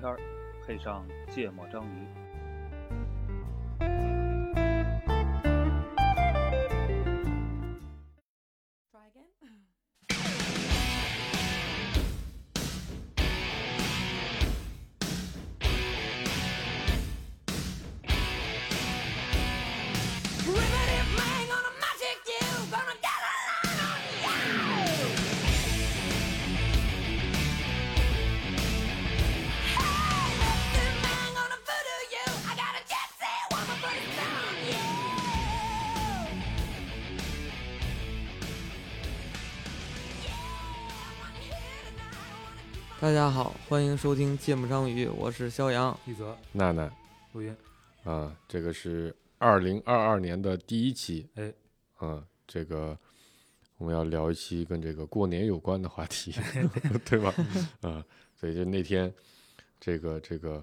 天儿，配上芥末章鱼。大家好，欢迎收听《芥末章鱼》，我是肖阳。一泽。娜娜。录音，啊，这个是二零二二年的第一期，哎，啊，这个我们要聊一期跟这个过年有关的话题，对吧？啊，所以就那天，这个这个，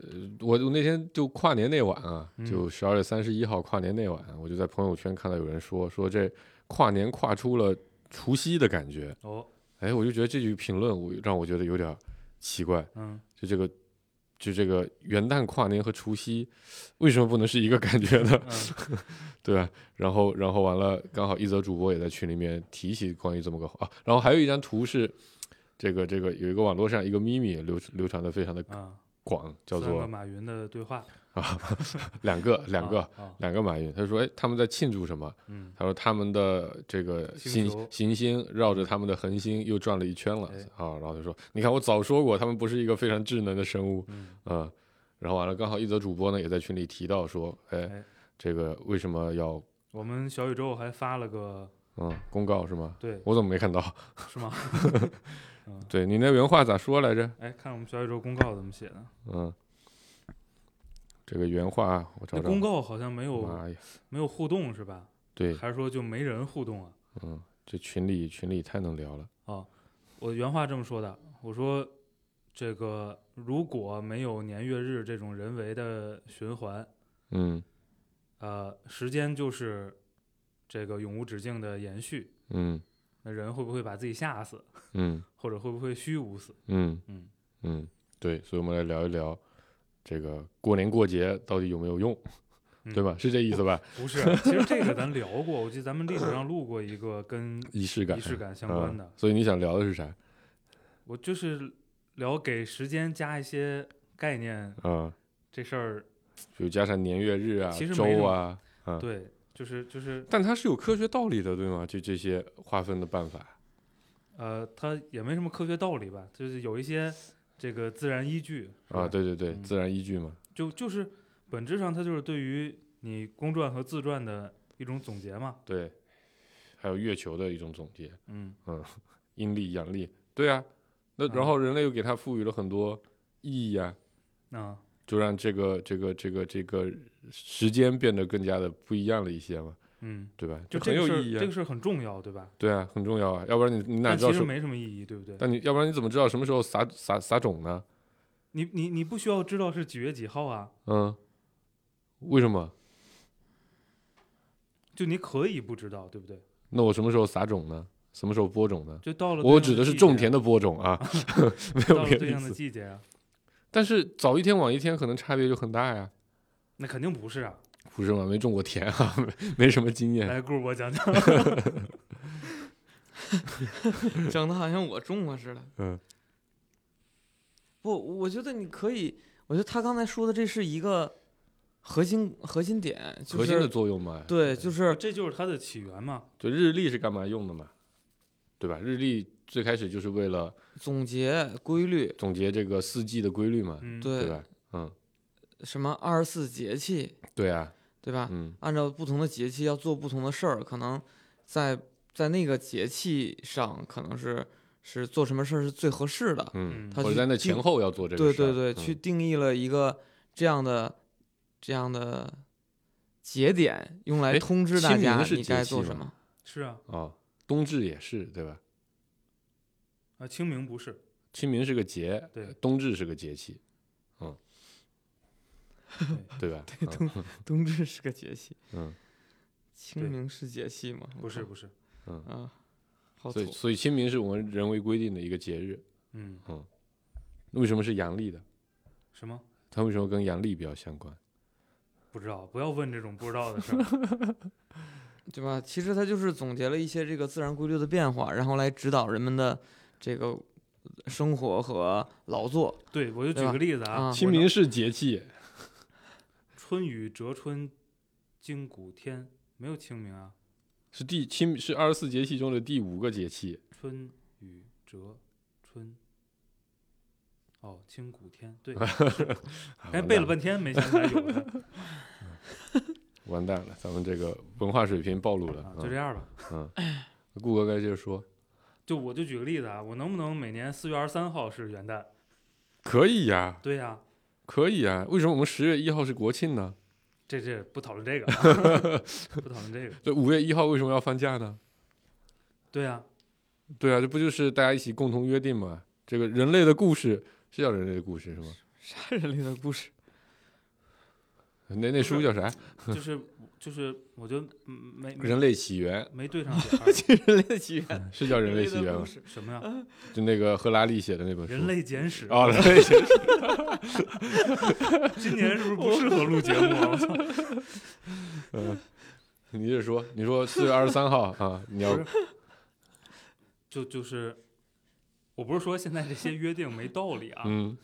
呃，我我那天就跨年那晚啊，就十二月三十一号跨年那晚，我就在朋友圈看到有人说说这跨年跨出了除夕的感觉，哦，哎，我就觉得这句评论我让我觉得有点奇怪，嗯，就这个，就这个元旦跨年和除夕，为什么不能是一个感觉呢？嗯 对吧？然后，然后完了，刚好一则主播也在群里面提起关于这么个啊，然后还有一张图是这个这个有一个网络上一个秘密流流传的非常的啊，广，叫做马云的对话，两个两个啊，啊两个马云，他说哎他们在庆祝什么？嗯，他说他们的这个行行星绕着他们的恒星又转了一圈了哎啊，然后他说你看我早说过他们不是一个非常智能的生物，嗯嗯，然后完了，刚好一则主播呢也在群里提到说，哎哎，这个为什么要我们小宇宙还发了个，嗯公告是吗？对，我怎么没看到？是吗？对你那原话咋说来着？哎，看我们小宇宙公告怎么写的？嗯，这个原话我找找。那公告好像没有，没有互动是吧？对，还是说就没人互动啊？嗯，这群里群里太能聊了。哦，我原话这么说的，我说这个如果没有年月日这种人为的循环，嗯呃，时间就是这个永无止境的延续，嗯那人会不会把自己吓死，嗯或者会不会虚无死？嗯嗯，嗯，对，所以我们来聊一聊这个过年过节到底有没有用，嗯 对吧？是这意思吧？不是，其实这个咱聊过，我记得咱们历史上录过一个跟 仪式感，仪式感相关的嗯。所以你想聊的是啥？我就是聊给时间加一些概念嗯，这事儿，比如加上年月日啊、周啊，嗯，对，就是就是但它是有科学道理的，对吗？就这些划分的办法。呃，它也没什么科学道理吧，就是有一些这个自然依据啊，对对对，嗯自然依据嘛。就就是本质上它就是对于你公传和自传的一种总结嘛。对，还有月球的一种总结，嗯嗯，阴历、阳历，对啊。那嗯然后人类又给它赋予了很多意义啊，啊，就让这个这个这个这个时间变得更加的不一样了一些嘛，嗯，对吧？就很有意义啊这个。事儿很重要，对吧？对啊，很重要啊，要不然你你哪知道其实？没什么意义，对不对？但你要不然你怎么知道什么时候撒撒撒种呢？你你你不需要知道是几月几号啊，嗯，为什么？就你可以不知道，对不对？那我什么时候撒种呢？什么时候播种呢？就到了我指的是种田的播种啊 没有别的对应的。季节啊，但是早一天晚一天可能差别就很大呀，那肯定不是啊。不是吗？没种过田啊，没 没什么经验。来，顾我讲讲。整的好像我种过似的。嗯，不，我觉得你可以，我觉得他刚才说的这是一个核心核心点，就核心的作用嘛，对，就是这就是它的起源嘛。就日历是干嘛用的嘛，对吧？日历最开始就是为了总结规律，总结这个四季的规律嘛，嗯，对对吧？嗯，什么二十四节气，对啊，对吧？嗯按照不同的节气要做不同的事儿，可能在在那个节气上，可能是是做什么事儿是最合适的。嗯，他或者在那前后要做这个对事儿对对，去嗯定义了一个这样的这样的节点，用来哎通知大家你该做什么。是啊，哦，冬至也是对吧？啊，清明不是，清明是个节，对冬至是个节气，嗯，对吧？对嗯冬冬至是个节气，嗯清明是节气吗？不是不是，嗯，啊，所以。所以清明是我们人为规定的一个节日，嗯，为什么是阳历的？什么？它为什么跟阳历比较相关？不知道，不要问这种不知道的事儿。对吧？其实它就是总结了一些这个自然规律的变化，然后来指导人们的这个生活和劳作对，我就举个例子啊，清明是节气，春雨折春，惊谷天，没有清明啊。是第清是二十四节气中的第五个节气。春雨折春。哦，清谷天，对，哎背了半天没想起来有的完蛋了，咱们这个文化水平暴露了啊，。就这样吧。嗯，嗯，顾哥该接着说，就我就举个例子啊，我能不能每年四月二十三号是元旦？可以呀，对呀、可以啊。为什么我们十月一号是国庆呢？这这不讨论这个啊，不讨论这个。这五月一号为什么要放假呢？对呀、对啊，这不就是大家一起共同约定吗？这个人类的故事是叫人类的故事是吗？啥人类的故事？那那书叫啥？就 是就是，我就嗯没没人类起源没对上 点 儿人类的起源，是叫人类起源吗什么呀？就那个赫拉利写的那本书。人类简史啊，人类简史今年是不是不适合录节目啊？我操！嗯，你接着说，你说四月二十三号啊，你要不就就是，我不是说现在这些约定没道理啊，嗯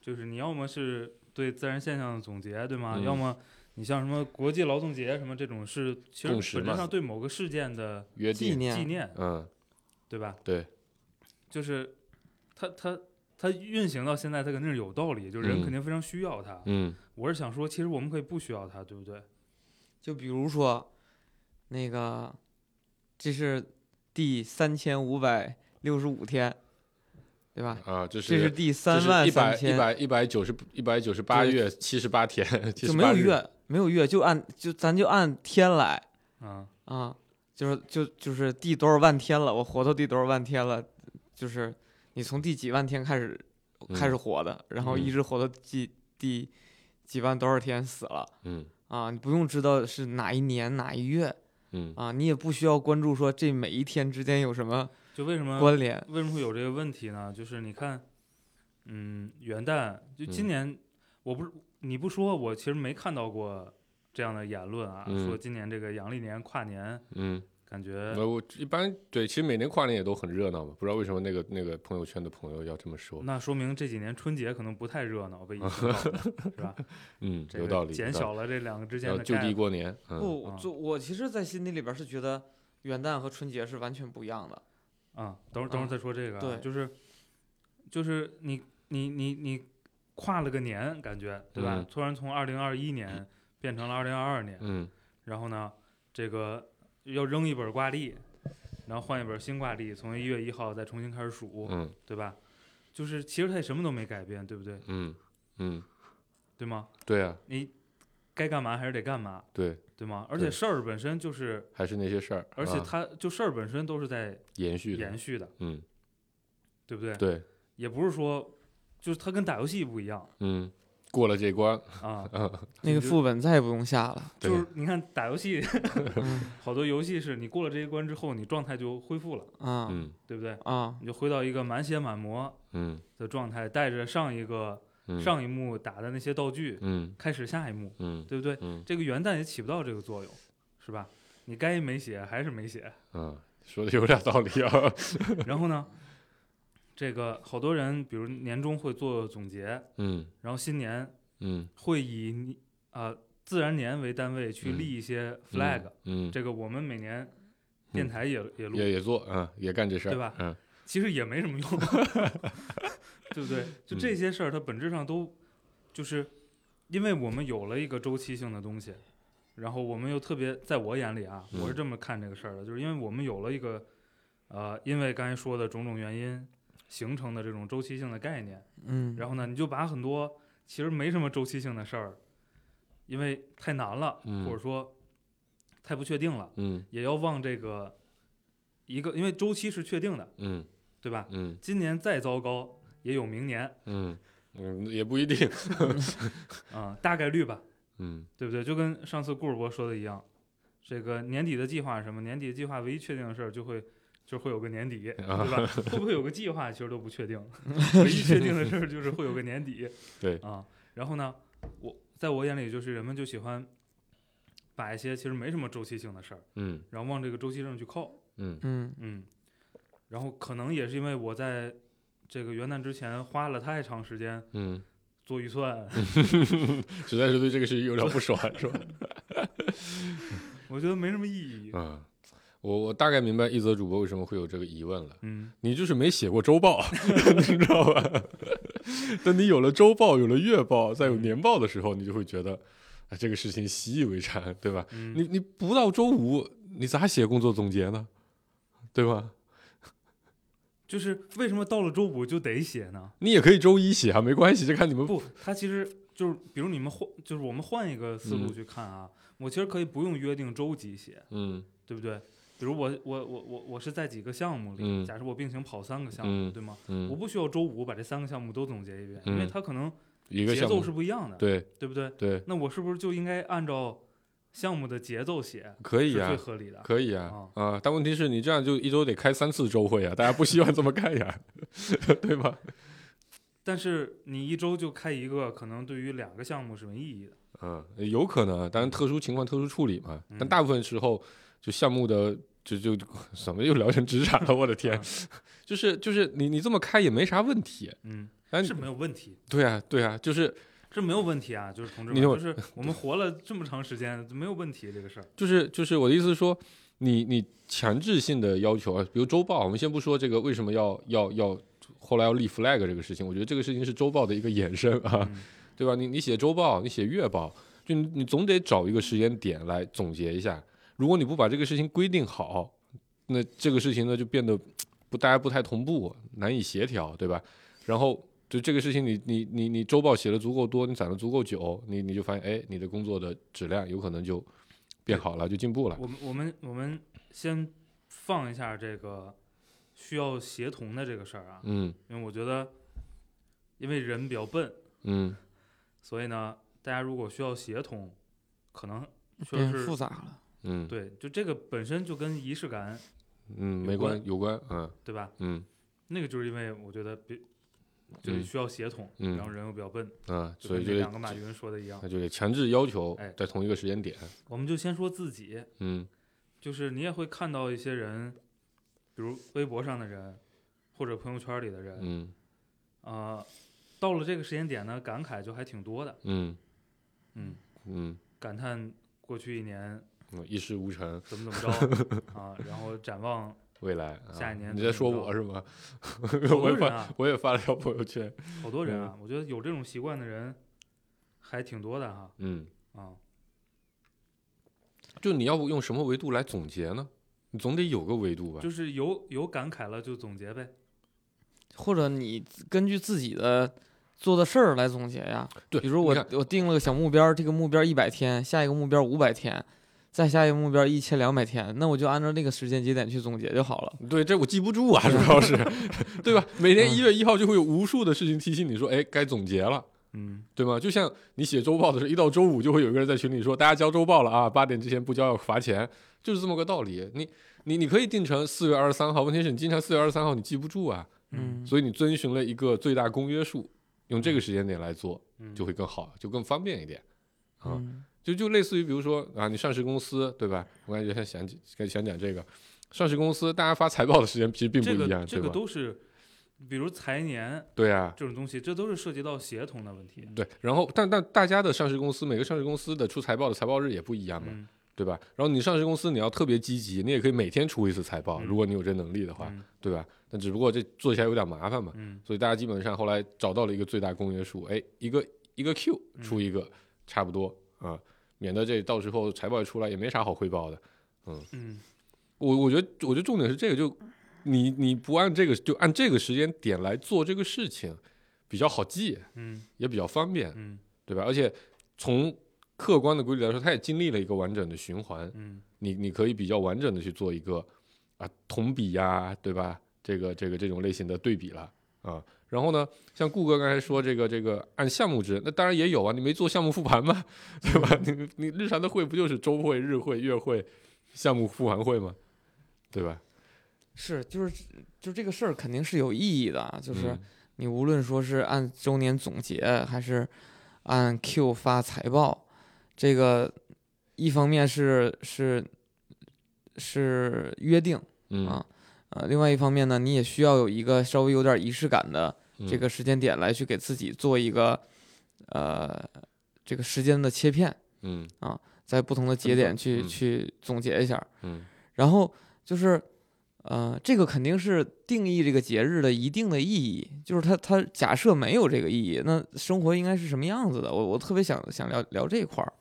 就是你要么是对自然现象的总结，对吗？嗯要么你像什么国际劳动节什么这种是其实本质上对某个事件的，纪念纪念，嗯，对吧？对，就是它它它运行到现在，它肯定是有道理，就人嗯肯定非常需要它。嗯我是想说，其实我们可以不需要它，对不对？就比如说，那个，这是第三千五百六十五天，对吧？啊，这是这是是第三万一百三千，一百一百九十一百九十八月七十八天，就没有，月，没有月，就按就咱就按天来啊，啊，就是就就是第多少万天了，我活到第多少万天了，就是你从第几万天开始开始活的，然后一嗯直活到第第几万多少天死了嗯。啊，你不用知道是哪一年哪一月嗯。啊，你也不需要关注说这每一天之间有什么就为什么关联，为什么会有这个问题呢？就是你看，嗯，元旦就今嗯年，我不是你不说，我其实没看到过这样的言论啊，嗯说今年这个阳历年跨年，嗯，感觉呃，我一般对，其实每年跨年也都很热闹嘛，不知道为什么那个那个朋友圈的朋友要这么说，那说明这几年春节可能不太热闹，被疫情 搞的，是吧？嗯，这个有道理，减小了这两个之间的就。地过年，嗯不，啊就我其实，在心底里边是觉得元旦和春节是完全不一样的。啊，等会儿等会儿啊再说这个啊，对就是就是你你你你跨了个年，感觉对吧嗯？突然从二零二一年变成了二零二二年，嗯然后呢，这个要扔一本挂历，然后换一本新挂历，从一月一号再重新开始数，嗯对吧？就是其实它也什么都没改变，对不对？嗯嗯，对吗？对啊，你该干嘛还是得干嘛，对，对吗？而且事儿本身就是，还是那些事儿，而且啊。它就事儿本身都是在延续的，延续的，嗯，对不对？对，也不是说，就是它跟打游戏不一样嗯，过了这关，啊，那个副本再也不用下了。就是你看打游戏，嗯好多游戏是你过了这一关之后，你状态就恢复了，啊。嗯。对不对？啊，你就回到一个满血满魔嗯。的状态，带着上一个嗯，上一幕打的那些道具，嗯。开始下一幕，嗯对不对？嗯。这个元旦也起不到这个作用，是吧？你该没写还是没写，嗯，说的有点道理啊，然后呢，这个好多人，比如年终会做总结，嗯。然后新年嗯。会以你啊、自然年为单位去嗯立一些 flag，、嗯，这个我们每年电台也、也录，也也做，嗯，也干这事儿，对吧嗯。其实也没什么用 对不对？就嗯这些事儿，它本质上都就是因为我们有了一个周期性的东西，然后我们又特别，在我眼里啊，我是嗯。这么看这个事儿的，就是因为我们有了一个呃，因为刚才说的种种原因形成的这种周期性的概念，嗯，然后呢，你就把很多其实没什么周期性的事儿，因为太难了，嗯。或者说太不确定了，嗯。也要往这个一个，因为周期是确定的，嗯。对吧？嗯。今年再糟糕，也有明年嗯嗯，也不一定，啊、大概率吧，嗯对不对？就跟上次顾尔博说的一样，这个年底的计划是什么？年底的计划唯一确定的事儿就会就是会有个年底，啊对吧？会不会有个计划，其实都不确定。唯一确定的事儿就是会有个年底。对啊，然后呢，我在我眼里就是人们就喜欢把一些其实没什么周期性的事儿，嗯然后往这个周期上去靠。嗯嗯嗯，然后可能也是因为我在这个元旦之前花了太长时间嗯，做预算，实在是对这个事情有点不爽，是吧？我觉得没什么意义。嗯，我我大概明白一则主播为什么会有这个疑问了。嗯，你就是没写过周报，你知道吧？等你有了周报，有了月报，再有年报的时候，你就会觉得，啊，这个事情习以为常，对吧？嗯你你不到周五，你咋写工作总结呢？对吧？就是为什么到了周五就得写呢？你也可以周一写啊，没关系，就看你们不，他其实就是，比如你们换，就是我们换一个思路嗯。去看啊，我其实可以不用约定周几写，嗯。对不对？比如我我我我我是在几个项目里，嗯。假设我并行跑三个项目，嗯。对吗？我嗯，不需要周五把这三个项目都总结一遍，因为嗯。它可能一个节奏是不一样的，对。对不对？对，那我是不是就应该按照项目的节奏写，可以啊最，合理的？可以啊啊啊，但问题是你这样就一周得开三次周会啊，大家不希望这么干呀，对吧？但是你一周就开一个，可能对于两个项目是没意义的。嗯，有可能，当然特殊情况特殊处理嘛。但嗯大部分时候，就项目的就就怎么又聊成职场了，我的天 啊，就是就是你你这么开也没啥问题。嗯，但是没有问题，对啊对啊，就是这没有问题啊，就是同志们，就是我们活了这么长时间，没有问题这个事儿。就是就是我的意思是说，你你强制性的要求啊，比如周报，我们先不说这个为什么要要要后来要立 flag 这个事情，我觉得这个事情是周报的一个衍生啊。嗯对吧？你你写周报，你写月报，就你你总得找一个时间点来总结一下。如果你不把这个事情规定好，那这个事情呢就变得不大家不太同步，难以协调，对吧？然后就这个事情你，你你你周报写的足够多，你攒的足够久，你你就发现，哎，你的工作的质量有可能就变好了，就进步了。我们我们我们先放一下这个需要协同的这个事儿啊，嗯因为我觉得，因为人比较笨，嗯所以呢，大家如果需要协同，可能确变实是复杂了。嗯对，就这个本身就跟仪式感，嗯，没关有关，嗯对吧？嗯那个就是因为我觉得比就需要协同，嗯然后人又比较笨，啊，所以就两个马云说的一样那。就得强制要求哎在同一个时间点。我们就先说自己，嗯就是你也会看到一些人，比如微博上的人，或者朋友圈里的人，嗯啊，到了这个时间点呢，感慨就还挺多的，嗯嗯，嗯。感叹过去一年嗯，一事无成，怎么怎么着 啊，然后展望未来。啊下一年你在说我是吗？好 我也发，我也发了条朋友圈。好多人啊，我觉得有这种习惯的人还挺多的哈，嗯，啊，就你要不用什么维度来总结呢？你总得有个维度吧？就是有有感慨了就总结呗，或者你根据自己的做的事儿来总结呀。对，比如我我定了个小目标，这个目标一百天，下一个目标五百天，再下一个目标一千两百天，那我就按照那个时间节点去总结就好了。对，这我记不住啊，主要是，对吧？每年嗯一月一号就会有无数的事情提醒你说，哎，该总结了。嗯，对吗？就像你写周报的时候，一到周五就会有一个人在群里说，大家交周报了啊，八点之前不交要罚钱，就是这么个道理。你你你可以定成四月二十三号，问题是你经常四月二十三号你记不住啊，嗯，所以你遵循了一个最大公约数，用这个时间点来做，嗯就会更好，就更方便一点。啊嗯就就类似于比如说啊，你上市公司对吧？我感觉想想想讲这个，上市公司大家发财报的时间其实并不一样，个这个？都是，比如财年对啊，这种东西，这都是涉及到协同的问题，对。然后但但大家的上市公司，每个上市公司的出财报的财报日也不一样嘛，嗯，对吧？然后你上市公司你要特别积极，你也可以每天出一次财报，嗯如果你有这能力的话，嗯对吧？但只不过这做起来有点麻烦嘛，嗯所以大家基本上后来找到了一个最大公约数，哎，一个一个 Q 嗯出一个，差不多啊、免得这到时候财报一出来也没啥好汇报的。嗯我我觉得我觉得重点是这个，就你你不按这个就按这个时间点来做这个事情，比较好记，嗯也比较方便，嗯对吧？而且从客观的规律来说，它也经历了一个完整的循环，嗯你你可以比较完整的去做一个啊同比呀、对吧？这个这个这种类型的对比了啊。然后呢，像顾哥刚才说这个这个按项目制，那当然也有啊，你没做项目复盘嘛？对吧？你你日常的会不就是周会、日会、月会、项目复盘会吗？对吧？是就是就这个事儿肯定是有意义的啊，就是嗯你无论说是按周年总结，还是按 Q 发财报，这个一方面是是是约定嗯啊，呃，另外一方面呢，你也需要有一个稍微有点仪式感的这嗯个时间点来去给自己做一个呃这个时间的切片，嗯啊在不同的节点去、嗯去总结一下，嗯然后就是，呃，这个肯定是定义这个节日的一定的意义。就是它它假设没有这个意义，那生活应该是什么样子的？我我特别想想聊聊这一块儿，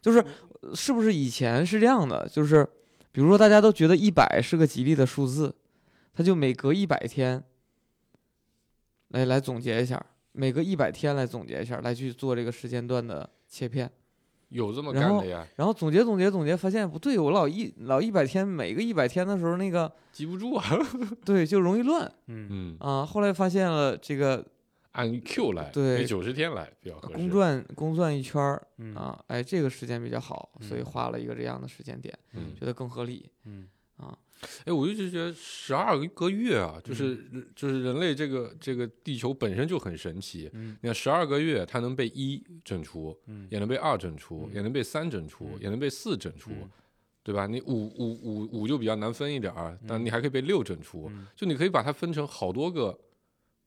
就是呃是不是以前是这样的？就是比如说大家都觉得一百是个吉利的数字，他就每隔一百天来来总结一下，每隔一百天来总结一下，来去做这个时间段的切片。有这么然后干的呀，然后总结总结总结，发现不对，我老一老一百天，每个一百天的时候，那个记不住啊。对就容易乱 嗯嗯，啊。后来发现了这个按 Q 来，对九十天来比较合适。公转公转一圈儿嗯啊，哎，这个时间比较好，所以嗯画了一个这样的时间点，嗯觉得更合理嗯啊。哎，我一直觉得十二个月啊，就是、嗯就是人类这个这个地球本身就很神奇。嗯你看十二个月，它能被一整除，嗯也能被二整除，嗯也能被三整除，嗯也能被四整除，嗯对吧？你五五五五就比较难分一点儿，但你还可以被六整除，嗯就你可以把它分成好多个。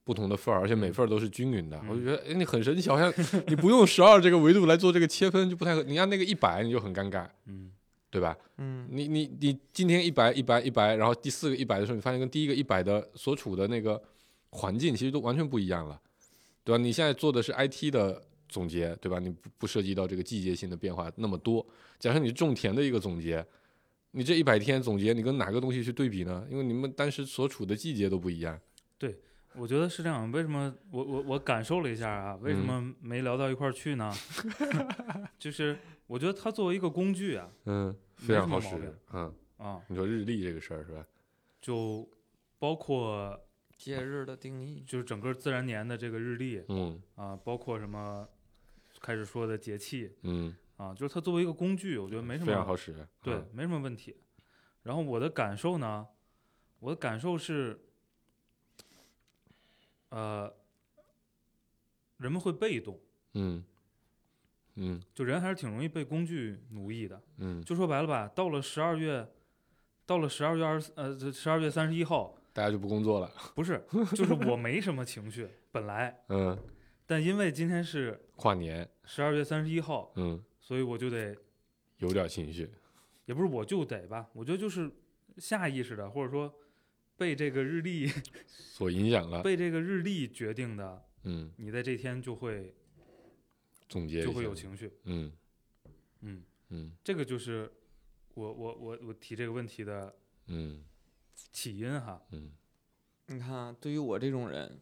不同的份儿，而且每嗯份儿都是均匀的，我就嗯觉得，哎，你很神奇，好像你不用十二这个维度来做这个切分就不太合。你按那个一百，你就很尴尬，嗯对吧？嗯你你你今天一百一百一百，然后第四个一百的时候，你发现跟第一个一百的所处的那个环境其实都完全不一样了，对吧？你现在做的是 IT 的总结，对吧？你不不涉及到这个季节性的变化那么多。假设你是种田的一个总结，你这一百天总结，你跟哪个东西去对比呢？因为你们当时所处的季节都不一样。对我觉得是这样。为什么我我我感受了一下啊？为什嗯么没聊到一块儿去呢？就是我觉得它作为一个工具啊嗯，没非常好使。嗯，啊，你说日历这个事儿是吧？就包括节日的定义，就是整个自然年的这个日历嗯啊，包括什么开始说的节气嗯，啊，就是它作为一个工具，我觉得没什么非常好使。对嗯，没什么问题。然后我的感受呢，我的感受是，呃，人们会被动，嗯嗯就人还是挺容易被工具奴役的。嗯，就说白了吧，到了十二月，到了十二月二十呃十二月三十一号，大家就不工作了。不是，就是我没什么情绪本来，嗯，但因为今天是跨年。十二月三十一号，嗯，所以我就得，有点情绪。也不是我就得吧，我觉得就是下意识的，或者说被这个日历所影响了。被这个日历决定的，嗯，你在这天就会总结就会有情绪。嗯。嗯，嗯。这个就是我我我我提这个问题的嗯。起因哈。嗯。你看啊，对于我这种人，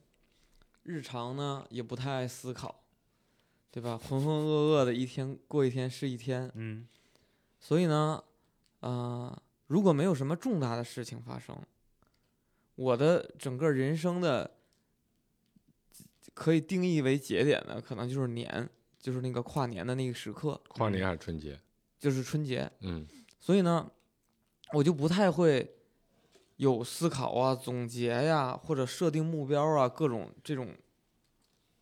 日常呢也不太爱思考，对吧？浑浑噩噩的一天过一天是一天，嗯。所以呢，呃，如果没有什么重大的事情发生，我的整个人生的可以定义为节点的，可能就是年，就是那个跨年的那个时刻，跨年还是春节？就是春节。嗯所以呢，我就不太会有思考啊、总结呀、或者设定目标啊，各种这种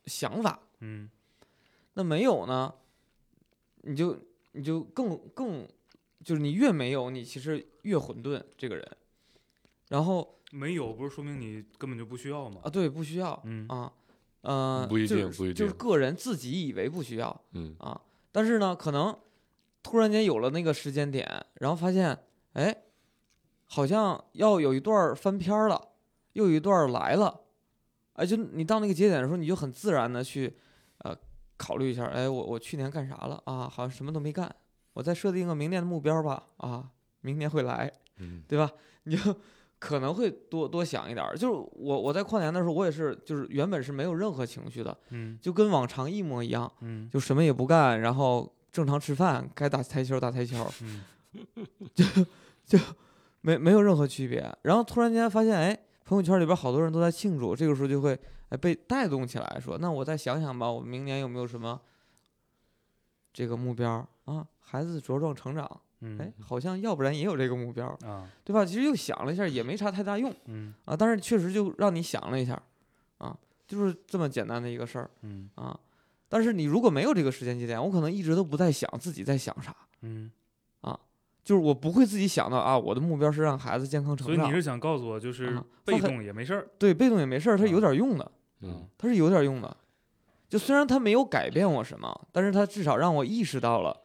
想法。嗯那没有呢，你就你就更更就是你越没有，你其实越混沌这个人。然后没有不是说明你根本就不需要吗啊，？对，不需要嗯啊，呃，不一就是定不一定就是个人自己以为不需要嗯啊，但是呢，可能突然间有了那个时间点，然后发现，哎，好像要有一段翻篇了，又有一段来了，哎，就你到那个节点的时候，你就很自然的去，呃，考虑一下，哎，我我去年干啥了啊？好像什么都没干，我再设定个明年的目标吧，啊，明年会来，嗯对吧？你就可能会多多想一点儿。就是我我在跨年的时候，我也是，就是原本是没有任何情绪的，嗯就跟往常一模一样，嗯就什么也不干，然后正常吃饭，该打台球打台球，嗯没没有任何区别。然后突然间发现，哎，朋友圈里边好多人都在庆祝，这个时候就会哎被带动起来，说那我再想想吧，我明年有没有什么这个目标啊？孩子茁壮成长，嗯哎，好像要不然也有这个目标，啊对吧？其实又想了一下，也没啥太大用嗯啊，但是确实就让你想了一下，啊，就是这么简单的一个事儿嗯啊。但是你如果没有这个时间节点，我可能一直都不在想自己在想啥，嗯啊，就是我不会自己想到啊，我的目标是让孩子健康成长所以你，是想告诉我，就是啊被动也没事儿。对，被动也没事儿，它啊有点用的，嗯它是有点用的。就虽然它没有改变我什么，但是它至少让我意识到了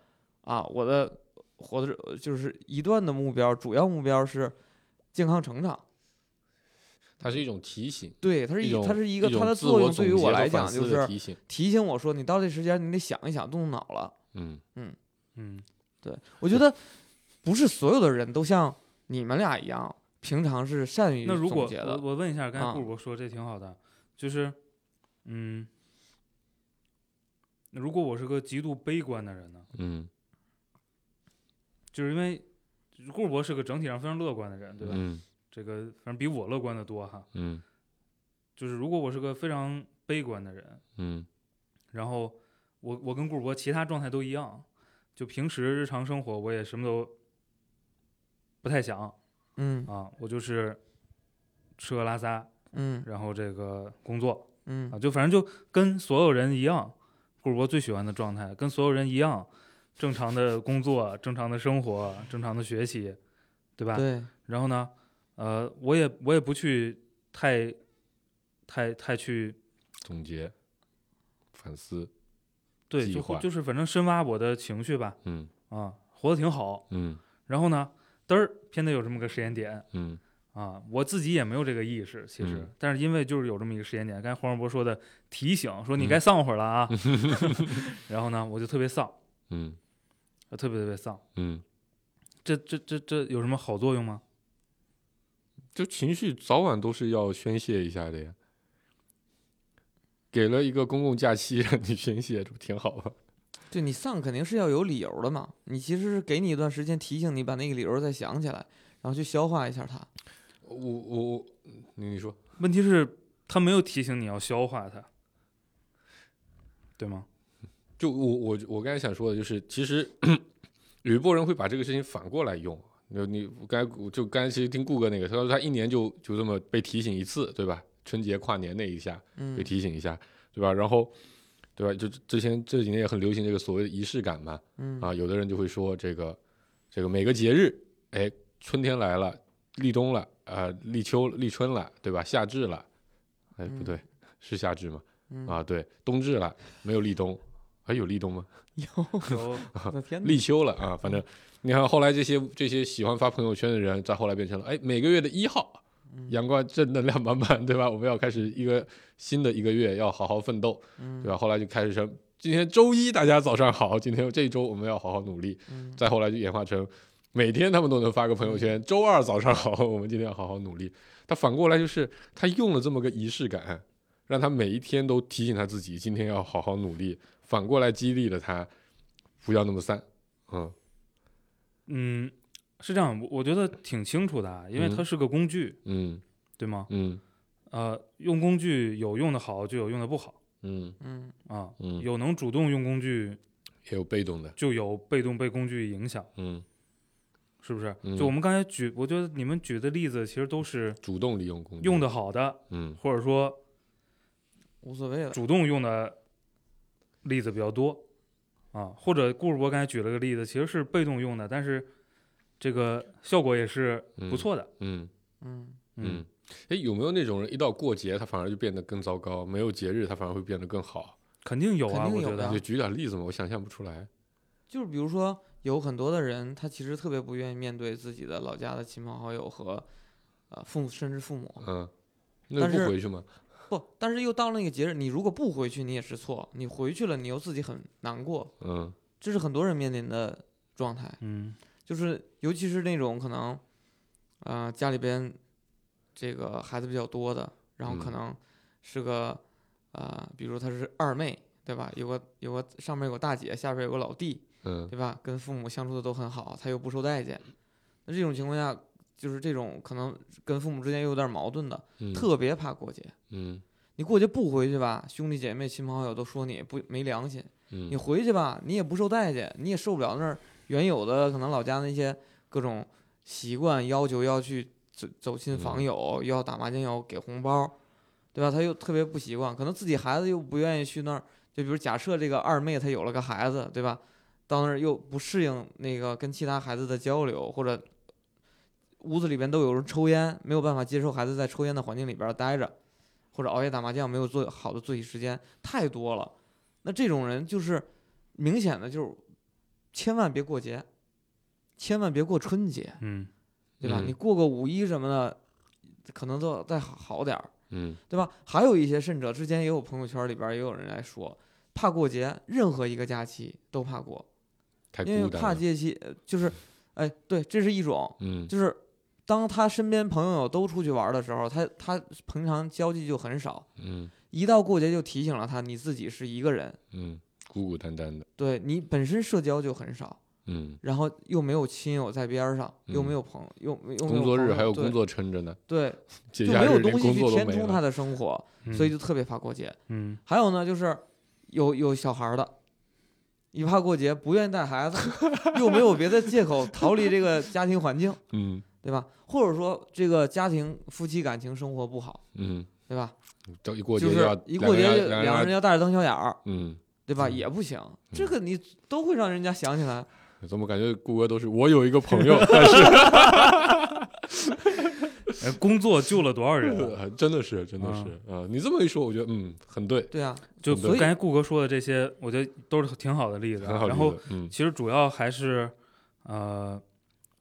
啊，我的活的就是一段的目标，主要目标是健康成长。它是一种提醒，对，它是一，它是一个它的作用对于我来讲就是提醒，提醒我说，你到这时间你得想一想，动动脑了。嗯嗯嗯对我觉得不是所有的人都像你们俩一样，平常是善于那如果我问一下，刚才啊顾主播说这挺好的，就是嗯，如果我是个极度悲观的人呢？嗯就是因为顾博是个整体上非常乐观的人，对吧？嗯。这个反正比我乐观的多哈。嗯。就是如果我是个非常悲观的人，嗯。然后我我跟顾博其他状态都一样，就平时日常生活我也什么都不太想嗯。啊，我就是吃喝拉撒，嗯。然后这个工作嗯。啊，就反正就跟所有人一样，顾博最喜欢的状态，跟所有人一样，正常的工作、正常的生活、正常的学习，对吧？对，然后呢，呃，我也我也不去太太太去总结反思，对，就就是反正深挖我的情绪吧，嗯。啊，活得挺好。嗯。然后呢，嘚儿偏得有这么个时间点。嗯。啊，我自己也没有这个意识，其实，嗯。但是因为就是有这么一个时间点，刚才黄世博说的提醒，说你嗯。该丧会儿了啊，然后呢，我就特别丧，嗯。我特别特别丧。嗯，这这这这有什么好作用吗？就情绪早晚都是要宣泄一下的呀。给了一个公共假期让你宣泄，这不挺好吗？对你丧肯定是要有理由的嘛。你其实是给你一段时间提醒你把那个理由再想起来，然后去消化一下它。我我我，你你说，问题是，他没有提醒你要消化它，对吗？就我我我刚才想说的就是，其实有一波人会把这个事情反过来用。就你我刚才就刚才其实听顾哥那个，他说他一年就就这么被提醒一次，对吧？春节跨年那一下嗯被提醒一下，对吧？然后，对吧？就之前这几年也很流行这个所谓的仪式感嘛，嗯啊，有的人就会说这个这个每个节日，哎，春天来了，立冬了，啊，立秋立春了，对吧？夏至了，哎，不嗯对，是夏至吗？嗯啊，对，冬至了，没有立冬，还有立冬吗？有，我的天！立秋了啊，反正你看后来这些这些喜欢发朋友圈的人，再后来变成了哎每个月的一号，嗯阳光正能量满满，对吧？我们要开始一个新的一个月，要好好奋斗，嗯对吧？后来就开始成今天周一大家早上好，今天这一周我们要好好努力，嗯再后来就演化成每天他们都能发个朋友圈，周二早上好，我们今天要好好努力。他反过来就是他用了这么个仪式感，让他每一天都提醒他自己今天要好好努力，反过来激励了他不要那么散。嗯。嗯，是这样，我我觉得挺清楚的啊，因为嗯。它是个工具，嗯。对吗？嗯。呃，用工具有用的好，就有用的不好。嗯。嗯。啊。嗯，有能主动用工具，也有被动的，就有被动被工具影响，嗯，是不是？嗯。就我们刚才举，我觉得你们举的例子其实都是主动利用工具。用，的好的，嗯。或者说无所谓了。主动用的例子比较多啊。或者顾主播刚才举了个例子，其实是被动用的，但是这个效果也是不错的。嗯嗯嗯，哎，有没有那种人一到过节他反而就变得更糟糕，没有节日他反而会变得更好？肯定有啊，有我觉得就举点例子嘛，我想象不出来。就是比如说，有很多的人，他其实特别不愿意面对自己的老家的亲朋好友和呃父母，甚至父母。嗯，那不回去吗？不，但是又到了那个节日，你如果不回去，你也是错；你回去了，你又自己很难过。嗯这是很多人面临的状态。嗯就是尤其是那种可能，呃，家里边这个孩子比较多的，然后可嗯能是个，呃，比如他是二妹，对吧？有个有个上面有个大姐，下边有个老弟，嗯对吧？跟父母相处的都很好，他又不受待见，那这种情况下，就是这种可能跟父母之间又有点矛盾的，嗯，特别怕过节。嗯你过节不回去吧，兄弟姐妹、亲朋好友都说你不没良心；嗯你回去吧，你也不受待见，你也受不了那儿原有的可能老家那些各种习惯要求要去走走亲访嗯友，又要打麻将，要给红包，对吧？他又特别不习惯，可能自己孩子又不愿意去那儿。就比如假设这个二妹她有了个孩子，对吧？到那儿又不适应那个跟其他孩子的交流，或者屋子里边都有人抽烟，没有办法接受孩子在抽烟的环境里边待着，或者熬夜打麻将没有做好的作息时间，太多了。那这种人就是明显的就是千万别过节，千万别过春节，嗯对吧？嗯你过个五一什么的，可能都再好好点儿，嗯对吧？还有一些甚者，之前也有朋友圈里边也有人来说，怕过节，任何一个假期都怕过，太因为孤单了。怕节期，呃就是，哎，对，这是一种，嗯就是当他身边朋友都出去玩的时候，他他平常交际就很少，嗯一到过节就提醒了他，你自己是一个人，嗯，孤孤单单的。对你本身社交就很少，嗯，然后又没有亲友在边儿上，又嗯没有朋友，又没又工作日还有工作撑着呢，对，就没有东西去。填充他的生活，嗯，所以就特别怕过节。嗯还有呢，就是有有小孩的，一怕过节不愿意带孩子，又没有别的借口逃离这个家庭环境，嗯 对吧？或者说这个家庭夫妻感情生活不好，嗯，对吧？都一过节就就是要一过节就两两个人要大眼瞪小眼儿，嗯，对吧？嗯也不行，这个你都会让人家想起来。怎么感觉顾哥都是我有一个朋友，但是 哎工作救了多少人 真的是真的是啊，你这么一说，我觉得嗯很对，对啊，就所以刚才顾哥说的这些，我觉得都是挺好的例子然后。嗯其实主要还是，呃，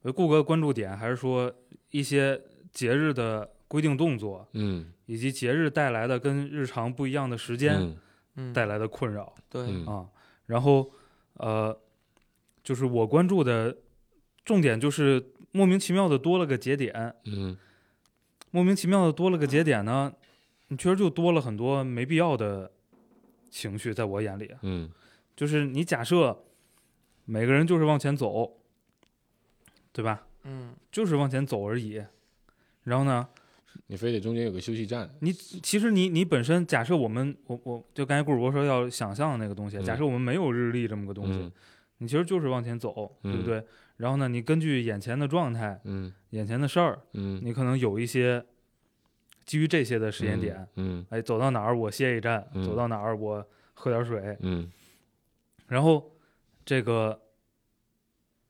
我觉得顾哥关注点还是说一些节日的规定动作，嗯以及节日带来的跟日常不一样的时间嗯嗯，带来的困扰对，嗯啊。然后，呃，就是我关注的重点就是莫名其妙的多了个节点，嗯莫名其妙的多了个节点呢，你确实就多了很多没必要的情绪，在我眼里，嗯就是你假设每个人就是往前走，对吧？嗯。就是往前走而已。然后呢，你非得中间有个休息站，你其实你你本身假设我们我我就刚才顾主播说要想象的那个东西，嗯。假设我们没有日历这么个东西，嗯你其实就是往前走，对不嗯。对？然后呢，你根据眼前的状态、嗯。眼前的事儿，嗯，你可能有一些基于这些的时间点，嗯哎，走到哪儿我歇一站，嗯走到哪儿我喝点水，嗯。然后这个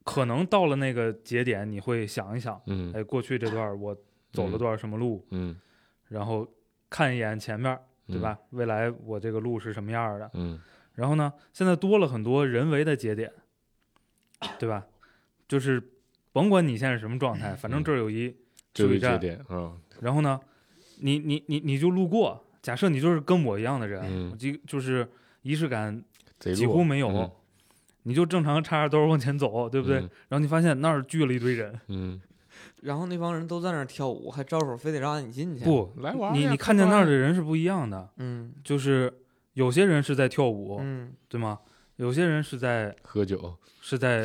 可能到了那个节点，你会想一想，嗯。哎，过去这段儿我走了多少什么路，嗯。然后看一眼前面儿，对吧？未来我这个路是什么样儿的？嗯。然后呢，现在多了很多人为的节点，对吧？就是甭管你现在是什么状态，反正这儿有一这个节休息站，点啊，然后呢，你你你你就路过，假设你就是跟我一样的人，嗯。就就是仪式感几乎没有，嗯你就正常插着兜往前走，对不对？嗯然后你发现那儿聚了一堆人，嗯，然后那帮人都在那儿跳舞，还招手非得让你进去。，不，来玩你你看见那儿的人是不一样的，嗯就是有些人是在跳舞，嗯对吗？有些人是在喝酒，是在，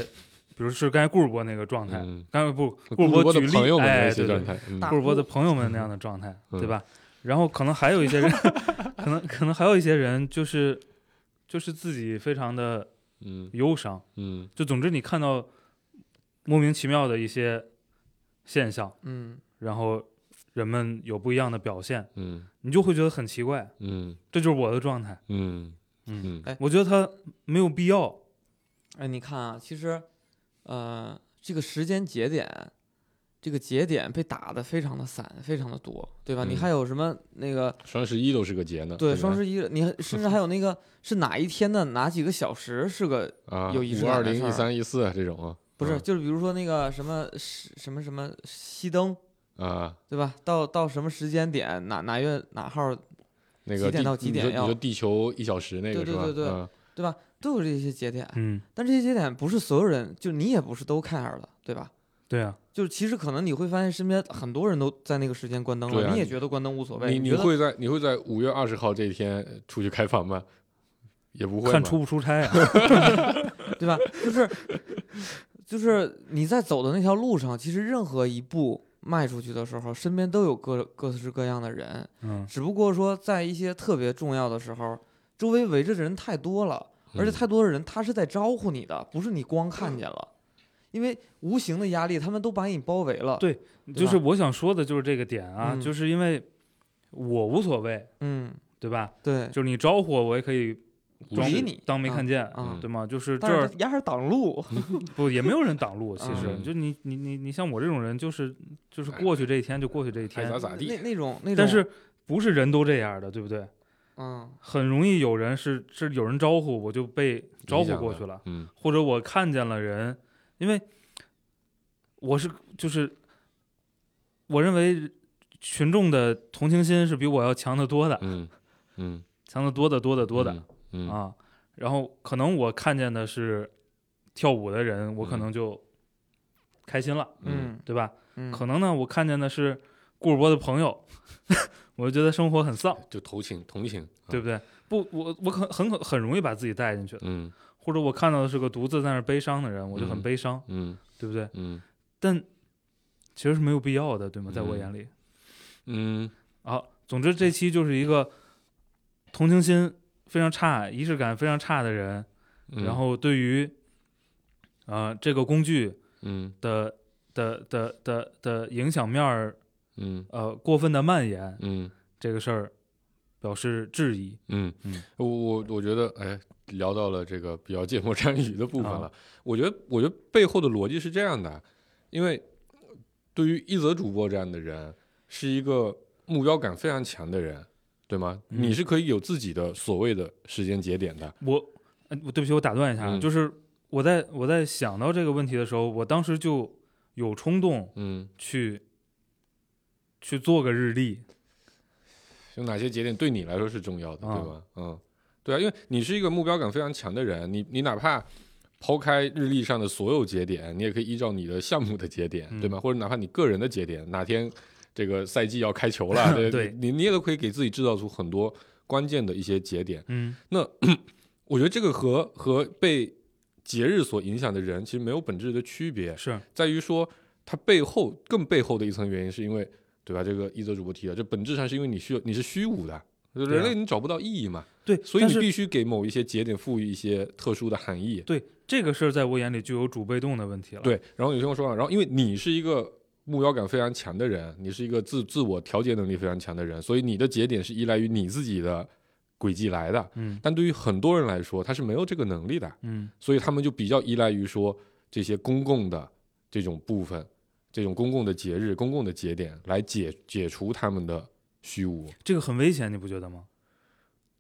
比如是刚才顾主播那个状态，嗯，刚才不顾顾主播主播的举例，朋友们哎，对对顾主播的朋友们那样的状态，嗯对吧？然后可能还有一些人，可能可能还有一些人就是就是自己非常的嗯。忧伤，嗯。就总之你看到莫名其妙的一些现象，嗯。然后人们有不一样的表现，嗯。你就会觉得很奇怪，嗯。这就是我的状态。嗯。嗯，嗯。哎我觉得他没有必要。哎，你看啊，其实，呃，这个时间节点，这个节点被打得非常的散，非常的多，对吧？你嗯还有什么那个双十一都是个节呢，对双十一，你甚至还有那个是哪一天的哪几个小时是个啊，有仪式五二零、感的事儿一三、一四这种啊，不是？嗯就是比如说那个什么什什么什么熄灯，啊，对吧？到到什么时间点，哪哪月哪号，几点那个几点到几点要地球一小时那个是吧？对对对对嗯对吧？都有这些节点，嗯，但这些节点不是所有人，就你也不是都 care 的，对吧？对啊，就是其实可能你会发现身边很多人都在那个时间关灯了，啊你你也觉得关灯无所谓，你你会在你会在五月二十号这一天出去开房吗？也不会看出不出差啊？对吧？就是就是你在走的那条路上，其实任何一步迈出去的时候，身边都有各各式各样的人，嗯只不过说在一些特别重要的时候，周围围着的人太多了，而且嗯太多的人他是在招呼你的，不是你光看见了。因为无形的压力，他们都把你包围了。对就是我想说的就是这个点啊，嗯就是因为我无所谓，嗯，对吧？对，就是你招呼我，我也可以装不理你当没看见，啊对吗？就是这儿压着挡路。不也没有人挡路，其实嗯就你你你你像我这种人，就是就是哎过去这一天就过去这一天咋，咋地那那种那种，但是不是人都这样的，对不对？嗯很容易有人是是有人招呼我就被招呼过去了，嗯或者我看见了人，因为我是就是我认为群众的同情心是比我要强得多的，嗯嗯强得多得多得多的、嗯嗯啊。然后可能我看见的是跳舞的人，我可嗯能就开心了，嗯对吧？嗯，可能呢，我看见的是顾世波的朋友，我就觉得生活很丧，就同情同情，对不对？不，我我很很很很容易把自己带进去的，嗯或者我看到的是个独自在那儿悲伤的人，我就很嗯悲伤，嗯。对不对？嗯。但其实是没有必要的，对吗？在我嗯。眼里，嗯。好，总之这期就是一个同情心非常差、仪式感非常差的人，嗯，然后对于啊、呃这个工具嗯。的的的的的影响面儿嗯。呃过分的蔓延嗯。这个事儿表示质疑。嗯。嗯，我我我觉得，哎，聊到了这个比较芥末沾语的部分啊了。我觉得，我觉得背后的逻辑是这样的，因为对于一则主播这样的人，是一个目标感非常强的人，对吗？嗯你是可以有自己的所谓的时间节点的。我，呃我对不起，我打断一下就是我在我在想到这个问题的时候，我当时就有冲动嗯，去去做个日历。有哪些节点对你来说是重要的，啊对吧？嗯，对啊，因为你是一个目标感非常强的人，你你哪怕抛开日历上的所有节点，你也可以依照你的项目的节点，嗯对吗？或者哪怕你个人的节点，哪天这个赛季要开球了，对对你你也都可以给自己制造出很多关键的一些节点。嗯那 我觉得这个和和被节日所影响的人其实没有本质的区别，是，在于说它背后更背后的一层原因，是因为对吧？这个一则主播提的，这本质上是因为你需要你是虚无的，人类你找不到意义嘛，对，所以你必须给某一些节点赋予一些特殊的含义。对这个事儿，在我眼里就有主被动的问题了。，对，然后你听我说完，然后因为你是一个目标感非常强的人，你是一个自自我调节能力非常强的人，所以你的节点是依赖于你自己的轨迹来的。嗯但对于很多人来说，他是没有这个能力的，嗯所以他们就比较依赖于说这些公共的这种部分，这种公共的节日、公共的节点来解解除他们的虚无。这个很危险，你不觉得吗？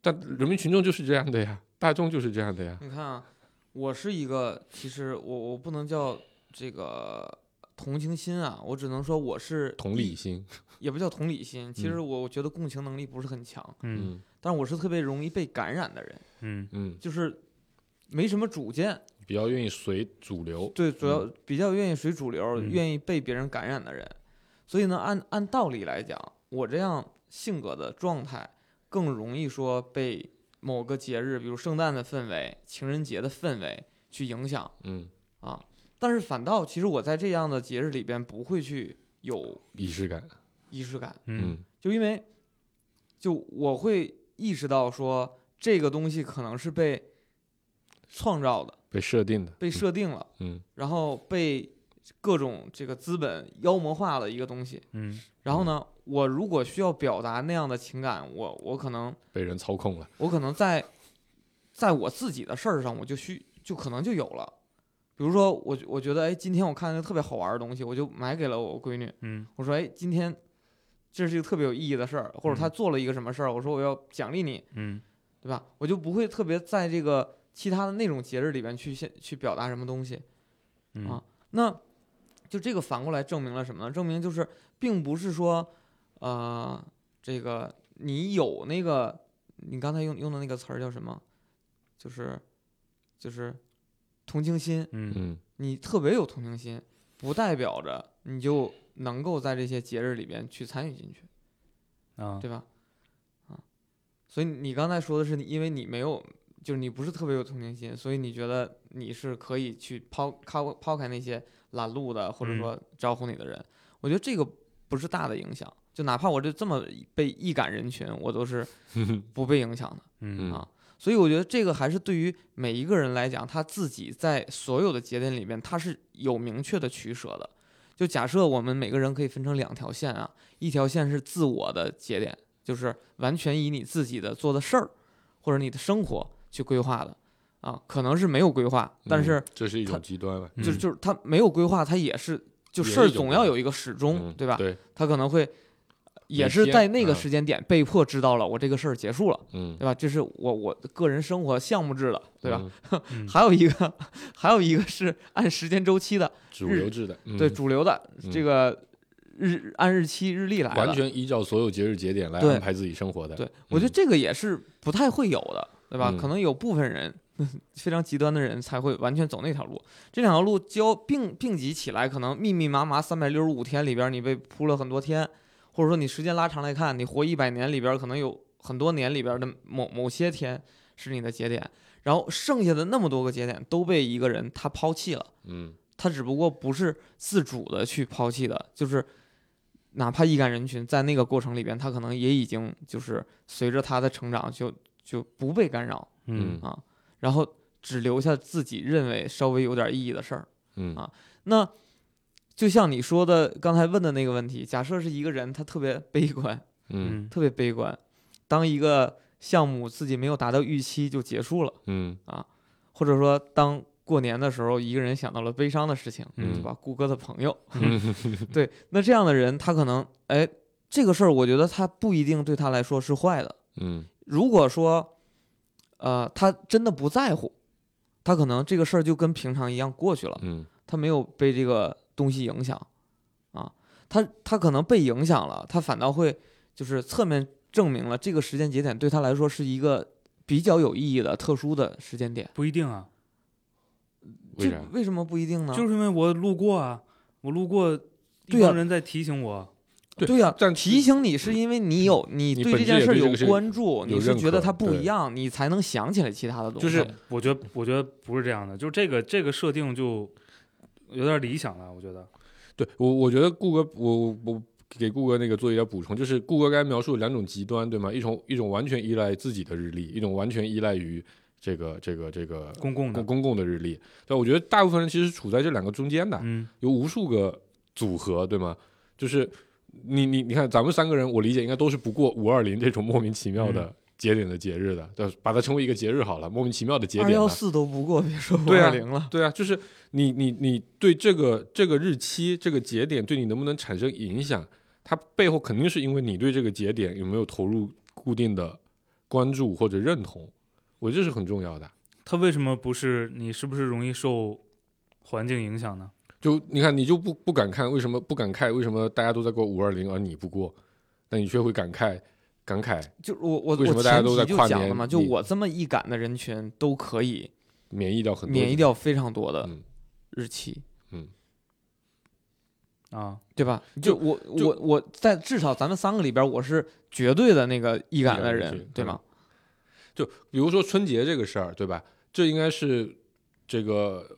但人民群众就是这样的呀，大众就是这样的呀。你看啊，我是一个，其实我我不能叫这个同情心啊，我只能说我是，同理心，也不叫同理心。其实我我觉得共情能力不是很强，嗯嗯但我是特别容易被感染的人，嗯嗯，就是没什么主见，比较愿意随主流。对，主要比较愿意随主流，嗯愿意被别人感染的人。所以呢，按按道理来讲，我这样性格的状态更容易说被某个节日，比如圣诞的氛围、情人节的氛围去影响嗯，啊。但是反倒，其实我在这样的节日里边不会去有仪式感。仪式感，嗯就因为就我会意识到说这个东西可能是被创造的、被设定的。被设定了。嗯然后被各种这个资本妖魔化的一个东西。嗯然后呢，我如果需要表达那样的情感，我我可能被人操控了。我可能在在我自己的事儿上，我就需就可能就有了。比如说我我觉得哎，今天我看见一个特别好玩的东西，我就买给了我闺女。嗯我说哎，今天这是一个特别有意义的事儿，或者她嗯做了一个什么事儿，我说我要奖励你，嗯对吧？我就不会特别在这个其他的那种节日里边去现去表达什么东西。嗯啊那就这个反过来证明了什么呢？证明就是并不是说，呃，这个你有那个你刚才用用的那个词儿叫什么？就是就是同情心，嗯嗯你特别有同情心，不代表着你就能够在这些节日里边去参与进去，啊对吧？啊，所以你刚才说的是你，因为你没有，就是你不是特别有同情心，所以你觉得你是可以去抛抛抛开那些拦路的或者嗯说招呼你的人。我觉得这个不是大的影响，就哪怕我就这么被易感人群，我都是 不被影响的。嗯啊所以我觉得这个还是对于每一个人来讲，他自己在所有的节点里面，他是有明确的取舍的。就假设我们每个人可以分成两条线啊，一条线是自我的节点，就是完全以你自己的做的事儿或者你的生活去规划的啊，可能是没有规划，但嗯是这是一种极端了，就是嗯就是他没有规划，他也是就事儿总要有一个始终，嗯对吧？对，他可能会也是在那个啊时间点被迫知道了我这个事儿结束了，嗯，对吧？这是我我个人生活项目制的，对吧？还有一个还有一个是按时间周期的，主流制的，对嗯主流的嗯这个日按日期日历来的，完全依照所有节日节点来安排自己生活的。对，我觉得这个也是不太会有的，对吧？嗯可能有部分人 非常极端的人才会完全走那条路，这两条路交并并集起来，可能密密麻麻三百六十五天里边，你被铺了很多天，或者说你时间拉长来看，你活一百年里边，可能有很多年里边的某某些天是你的节点，然后剩下的那么多个节点都被一个人他抛弃了。嗯他只不过不是自主的去抛弃的，就是哪怕易感人群在那个过程里边，他可能也已经就是随着他的成长就就不被干扰嗯啊，然后只留下自己认为稍微有点意义的事儿。嗯啊那就像你说的刚才问的那个问题，假设是一个人他特别悲观，嗯嗯特别悲观，当一个项目自己没有达到预期就结束了，嗯啊或者说当过年的时候一个人想到了悲伤的事情，嗯对吧？谷歌的朋友，嗯 对，那这样的人，他可能，哎，这个事儿，我觉得他不一定对他来说是坏的。嗯如果说，呃，他真的不在乎，他可能这个事儿就跟平常一样过去了，嗯他没有被这个东西影响，啊，他他可能被影响了，他反倒会就是侧面证明了这个时间节点对他来说是一个比较有意义的特殊的时间点。不一定啊，这为什么不一定呢？就是因为我路过啊，我路过，一对呀帮人在提醒我，对对呀、但提醒你是因为你有你对这件事儿有关注，有你是觉得它不一样，你才能想起来其他的东西。就是我觉得我觉得不是这样的，就是这个这个设定就有点理想了，我觉得，对我，我觉得顾哥，我我给顾哥那个做一点补充，就是顾哥刚才描述两种极端，对吗？一种一种完全依赖自己的日历，一种完全依赖于这个这个这个公共的公，公共的日历。对，我觉得大部分人其实处在这两个中间的，嗯有无数个组合，对吗？就是你你你看，咱们三个人，我理解应该都是不过五二零这种莫名其妙的嗯节点的节日的，对，把它称为一个节日好了，莫名其妙的节点二。幺四都不过，别说五二零了。对啊，就是你你你对这个这个日期这个节点对你能不能产生影响，它背后肯定是因为你对这个节点有没有投入固定的关注或者认同，我觉得这是很重要的。它为什么不是你是不是容易受环境影响呢？就你看，你就不不感慨为什么不感慨为什么大家都在过五二零而你不过，但你却会感慨感慨就我我为什么大家都在跨年讲了嘛，就我这么易感的人群都可以免疫掉很多免疫掉非常多的嗯日期，嗯啊，对吧？就就我就我我在至少咱们三个里边，我是绝对的那个易感的人，对吗？就比如说春节这个事儿，对吧？这应该是这个呃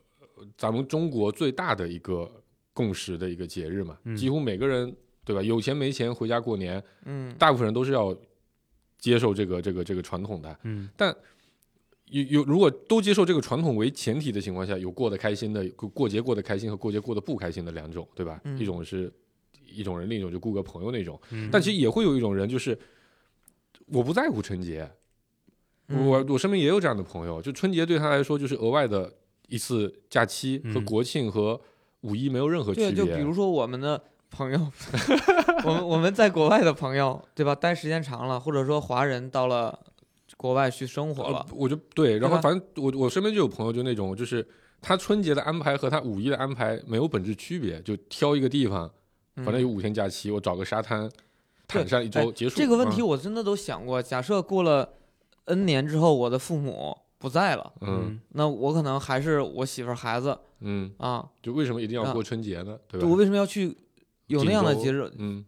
咱们中国最大的一个共识的一个节日嘛，嗯几乎每个人对吧？有钱没钱回家过年，嗯，大部分人都是要接受这个这个这个传统的。嗯有有，如果都接受这个传统为前提的情况下，有过得开心的，过过节过得开心和过节过得不开心的两种，对吧？嗯一种是一种人，另一种就雇个朋友那种。嗯，但其实也会有一种人，就是我不在乎春节，嗯我我身边也有这样的朋友，就春节对他来说就是额外的一次假期，和嗯国庆和五一没有任何区别对，别。就比如说我们的朋友，我们我们在国外的朋友，对吧？待时间长了，或者说华人到了国外去生活了呃，我就对，然后反正我我身边就有朋友就那种，就是他春节的安排和他五一的安排没有本质区别，就挑一个地方，反正有嗯五天假期，我找个沙滩躺对上一周哎结束。这个问题嗯我真的都想过。假设过了 N 年之后，我的父母不在了，嗯那我可能还是我媳妇儿孩子嗯，啊，就为什么一定要啊过春节呢？对吧？我为什么要去有那样的节日？嗯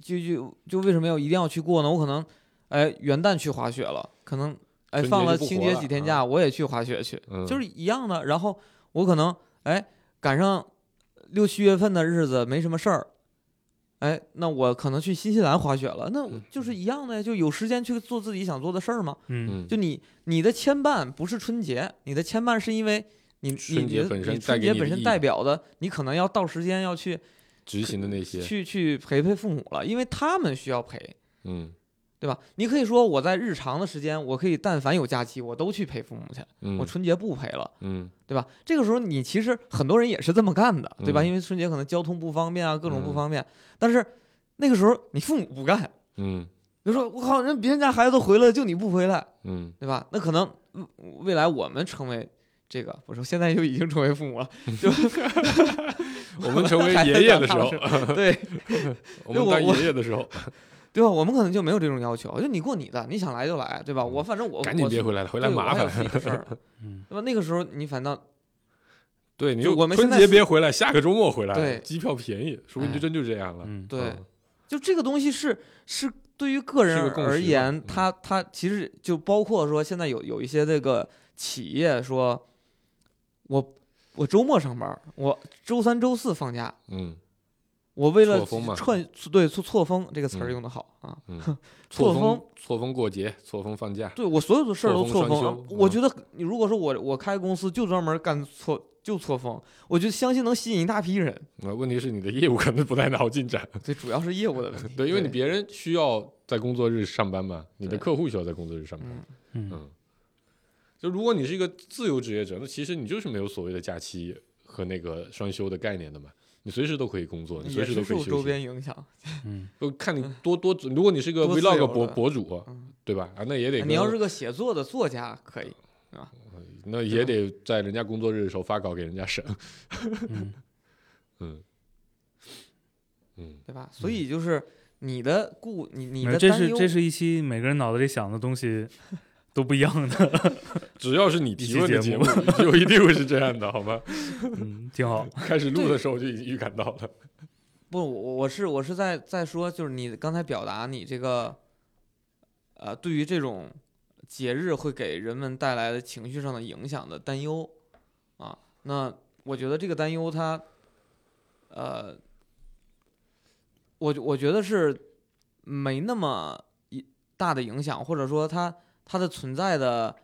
就就就为什么要一定要去过呢？我可能哎元旦去滑雪了，可能哎放了清节几天啊假，我也去滑雪去，嗯，就是一样的。然后我可能哎赶上六七月份的日子没什么事儿，哎，那我可能去新西兰滑雪了，那嗯就是一样的呀，就有时间去做自己想做的事儿嘛。嗯嗯，就你你的牵绊不是春节，你的牵绊是因为你你春节本身你春节本身代表的，你可能要到时间要去执行的那些，去去陪陪父母了，因为他们需要陪，嗯对吧？你可以说我在日常的时间，我可以但凡有假期，我都去陪父母去，嗯，我春节不陪了，嗯对吧？这个时候你其实很多人也是这么干的，对吧？嗯因为春节可能交通不方便啊，各种不嗯方便，但是那个时候你父母不干，嗯比如说我靠，人别人家孩子都回来了，就你不回来，嗯对吧？那可能嗯未来我们成为这个，我说现在就已经成为父母了，就我们成为 爷爷的时候对 我们当爷爷的时候，对吧？我们可能就没有这种要求，就你过你的，你想来就来，对吧？我反正我赶紧别回来了，回来麻烦 嗯对吧？那个时候你反倒对，你就我们春现在是节别回来，下个周末回来，对机票便宜，说不定就哎真就这样了。嗯，对，嗯就这个东西是是对于个人而言嗯，它它其实就包括说现在有有一些这个企业说，我我周末上班，我周三周四放假，嗯我为了错峰嘛。串对错错峰这个词儿嗯。用的好啊，嗯，错错峰峰错峰过节，错峰放假，对我所有的事儿都错峰我觉得你如果说我我开公司就专门干错就错峰，我就相信能吸引一大批人。那问题是你的业务可能不太好进展，对，主要是业务的问题。对，因为你别人需要在工作日上班嘛，你的客户需要在工作日上班，嗯。嗯。嗯，就如果你是一个自由职业者，那其实你就是没有所谓的假期和那个双休的概念的嘛，你随时都可以工作，你随时都可以休息。边影响。嗯就看你多多，如果你是个 vlog 博博主，嗯对吧？啊，那也得你要是个写作的作家，可以，那也得在人家工作日的时候发稿给人家审，嗯嗯嗯，对吧？所以就是你的顾你你的这的担忧，是这是一期每个人脑子里想的东西都不一样的，只要是你提问的节节目，就一定会是这样的，好吗？嗯，挺好。开始录的时候就已经预感到了，不，我我是我是在在说，就是你刚才表达你这个，呃，对于这种节日会给人们带来的情绪上的影响的担忧啊。那我觉得这个担忧它，呃，我我觉得是没那么一大的影响，或者说它它的存在的，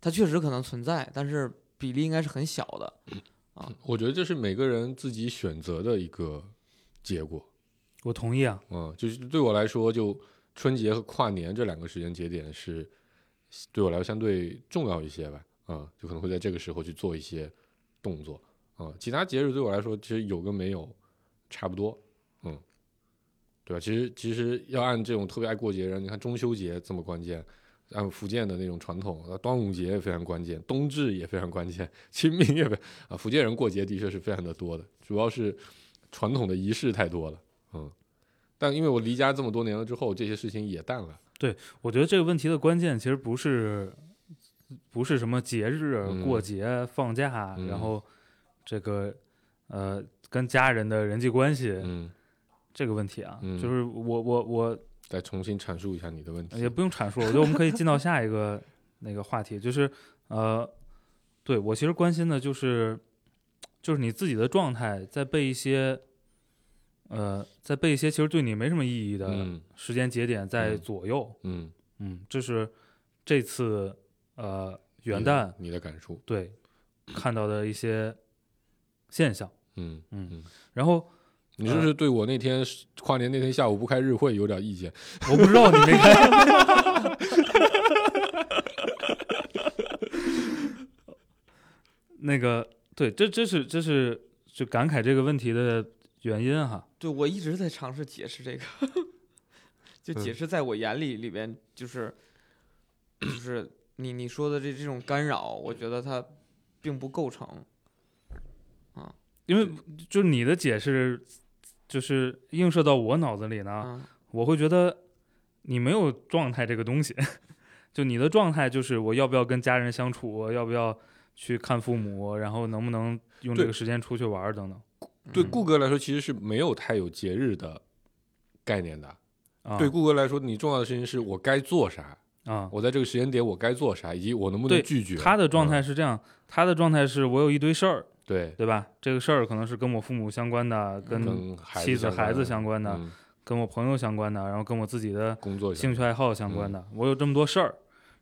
它确实可能存在，但是比例应该是很小的啊。我觉得这是每个人自己选择的一个结果。我同意啊，嗯，就是对我来说，就春节和跨年这两个时间节点是对我来说相对重要一些吧。嗯，就可能会在这个时候去做一些动作。嗯，其他节日对我来说，其实有跟没有差不多。嗯，对吧？其实其实要按这种特别爱过节的人，你看中秋节这么关键。按福建的那种传统，呃端午节也非常关键，冬至也非常关键，清明也非啊，福建人过节的确是非常的多的，主要是传统的仪式太多了。嗯，但因为我离家这么多年了之后，这些事情也淡了。对我觉得这个问题的关键其实不是不是什么节日、嗯过节、放假，嗯然后这个呃跟家人的人际关系、嗯，这个问题啊，嗯就是我我我再重新阐述一下你的问题。也不用阐述，我觉得我们可以进到下一个那个话题，就是呃，对我其实关心的就是就是你自己的状态，在被一些呃在被一些其实对你没什么意义的嗯。时间节点在嗯。左右，嗯，嗯，这是这次呃元旦你的感触，对看到的一些现象，嗯嗯嗯，然后你是不是对我那天跨年那天下午不开日会有点意见？我不知道你没开。那个，对，这这是这是就感慨这个问题的原因哈。对，我一直在尝试解释这个，就解嗯释在我眼里里边就是就是你你说的这这种干扰，我觉得它并不构成。因为就是你的解释，就是映射到我脑子里呢，啊，我会觉得你没有状态这个东西，就你的状态就是我要不要跟家人相处，要不要去看父母，然后能不能用这个时间出去玩儿等等。对嗯顾哥来说，其实是没有太有节日的概念的。啊，对顾哥来说，你重要的事情是我该做啥，啊，我在这个时间点我该做啥，以及我能不能拒绝。他的状态嗯是这样，他的状态是我有一堆事儿，对，对吧？这个事儿可能是跟我父母相关的，跟妻子、孩子相相关的，嗯跟我朋友相关的，然后跟我自己的工作兴趣爱好相关嗯的，我有这么多事儿，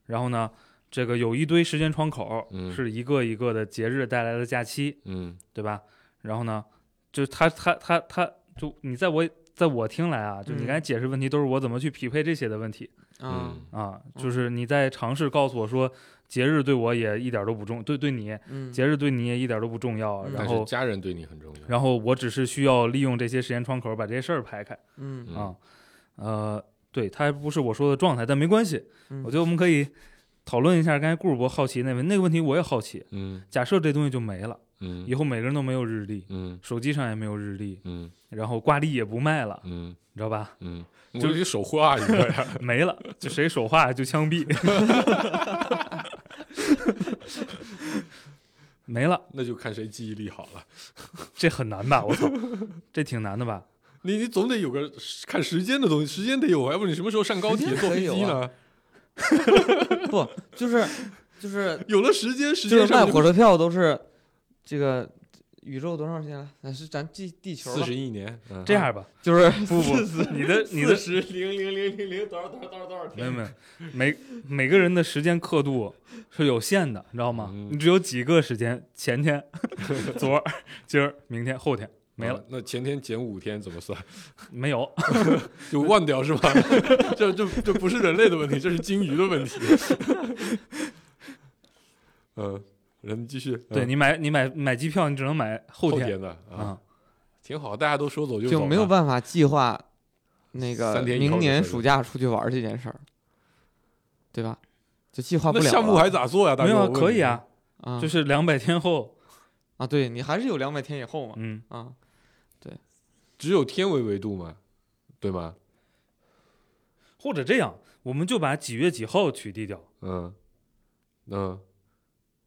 然后呢，这个有一堆时间窗口，嗯是一个一个的节日带来的假期，嗯对吧？然后呢，就他他他他就你在我在我听来啊，就你嗯刚才解释问题都是我怎么去匹配这些的问题啊嗯啊，就是你在尝试告诉我说节日对我也一点都不重，对对你嗯。节日对你也一点都不重要，嗯。但是然后家人对你很重要。然后我只是需要利用这些时间窗口把这些事儿排开嗯。嗯。啊，呃，对，它还不是我说的状态，但没关系，嗯。我觉得我们可以讨论一下刚才顾主播好奇那问那个问题，我也好奇。嗯。假设这东西就没了，嗯。以后每个人都没有日历，嗯。手机上也没有日历，嗯。然后挂历也不卖了，嗯。你知道吧？嗯，就我就手画一个呀。没了，就谁手画就枪毙，没了，那就看谁记忆力好了。这很难吧？我操，这挺难的吧？你你总得有个看时间的东西，时间得有啊，要不你什么时候上高铁坐飞机呢？不就是就是有了时间，时就是间上卖火车票都是这个宇宙多长时间了？那是咱地地球四十亿年，嗯这样吧，就是 不不，你的你的十零零零零零多少多少多少多少天没有没有，每每个人的时间刻度是有限的，你知道吗？嗯你只有几个时间，前天、昨儿、今儿、明天、后天没了，啊那前天减五天怎么算？没有。就忘掉是吧？这这这不是人类的问题，这是鲸鱼的问题。嗯，人继续。嗯对你买你买买机票，你只能买后天。后天的啊，啊。挺好，大家都说走就走就，没有办法计划那个明年暑假出去玩这件事儿，对吧？就计划不了那项目还咋做呀？大没有可以啊，啊，就是两百天后，啊，对你还是有两百天以后嘛，嗯，啊，只有天为维度嘛，对吗？或者这样，我们就把几月几号取缔掉。嗯。嗯，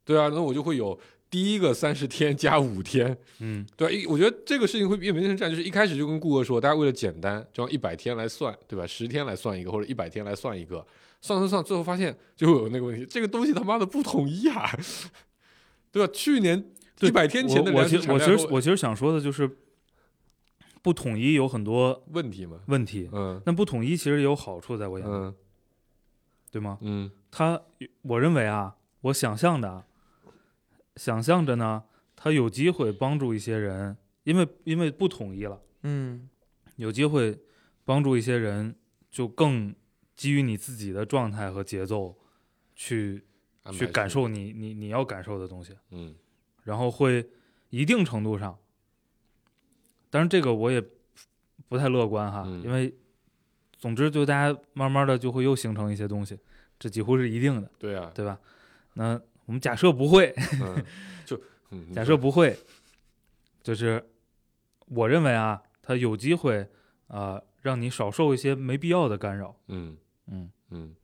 对啊，那我就会有第一个三十天加五天，嗯。对啊，一我觉得这个事情会变变成这样，就是一开始就跟顾客说，大家为了简单，就用一百天来算，对吧？十天来算一个，或者一百天来算一个，算算算，最后发现就会有那个问题，这个东西他妈的不统一啊，对吧？去年对一百天前的我食其实我其实我其实想说的就是，不统一有很多问题嘛，问题，嗯。那不统一其实也有好处，在我眼里，嗯。对吗？嗯。他，我认为啊，我想象的啊，想象着呢，他有机会帮助一些人，因为因为不统一了，嗯。有机会帮助一些人，就更基于你自己的状态和节奏去去感受你你你要感受的东西，嗯。然后会一定程度上，当然这个我也不太乐观哈，嗯因为总之就大家慢慢的就会又形成一些东西，这几乎是一定的，对啊，对吧？那我们假设不会，嗯就嗯假设不会，就是我认为啊，它有机会啊、呃让你少受一些没必要的干扰。嗯嗯嗯嗯，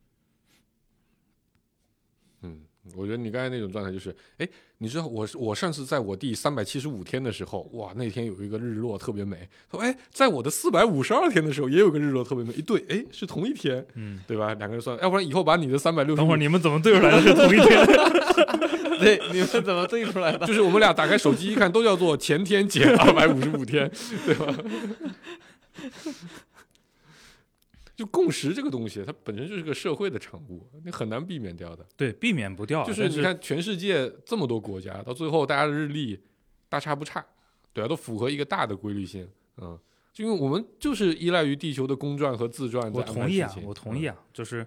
我觉得你刚才那种状态就是，哎，你知道我我上次在我第三百七十五天的时候，哇，那天有一个日落特别美。说，哎，在我的四百五十二天的时候也有个日落特别美，一对，哎，是同一天，嗯，对吧？两个人算，要不然以后把你的三百六十，等会儿你们怎么对出来的是同一天？对，你们怎么对出来的？就是我们俩打开手机一看，都叫做前天减二百五十五天，对吧？就共识这个东西，它本身就是个社会的产物，你很难避免掉的。对，避免不掉啊。就是你看全世界这么多国家，到最后大家的日历大差不差，对啊，都符合一个大的规律性，嗯，就因为我们就是依赖于地球的公转和自转我同意啊我同意啊。啊，就是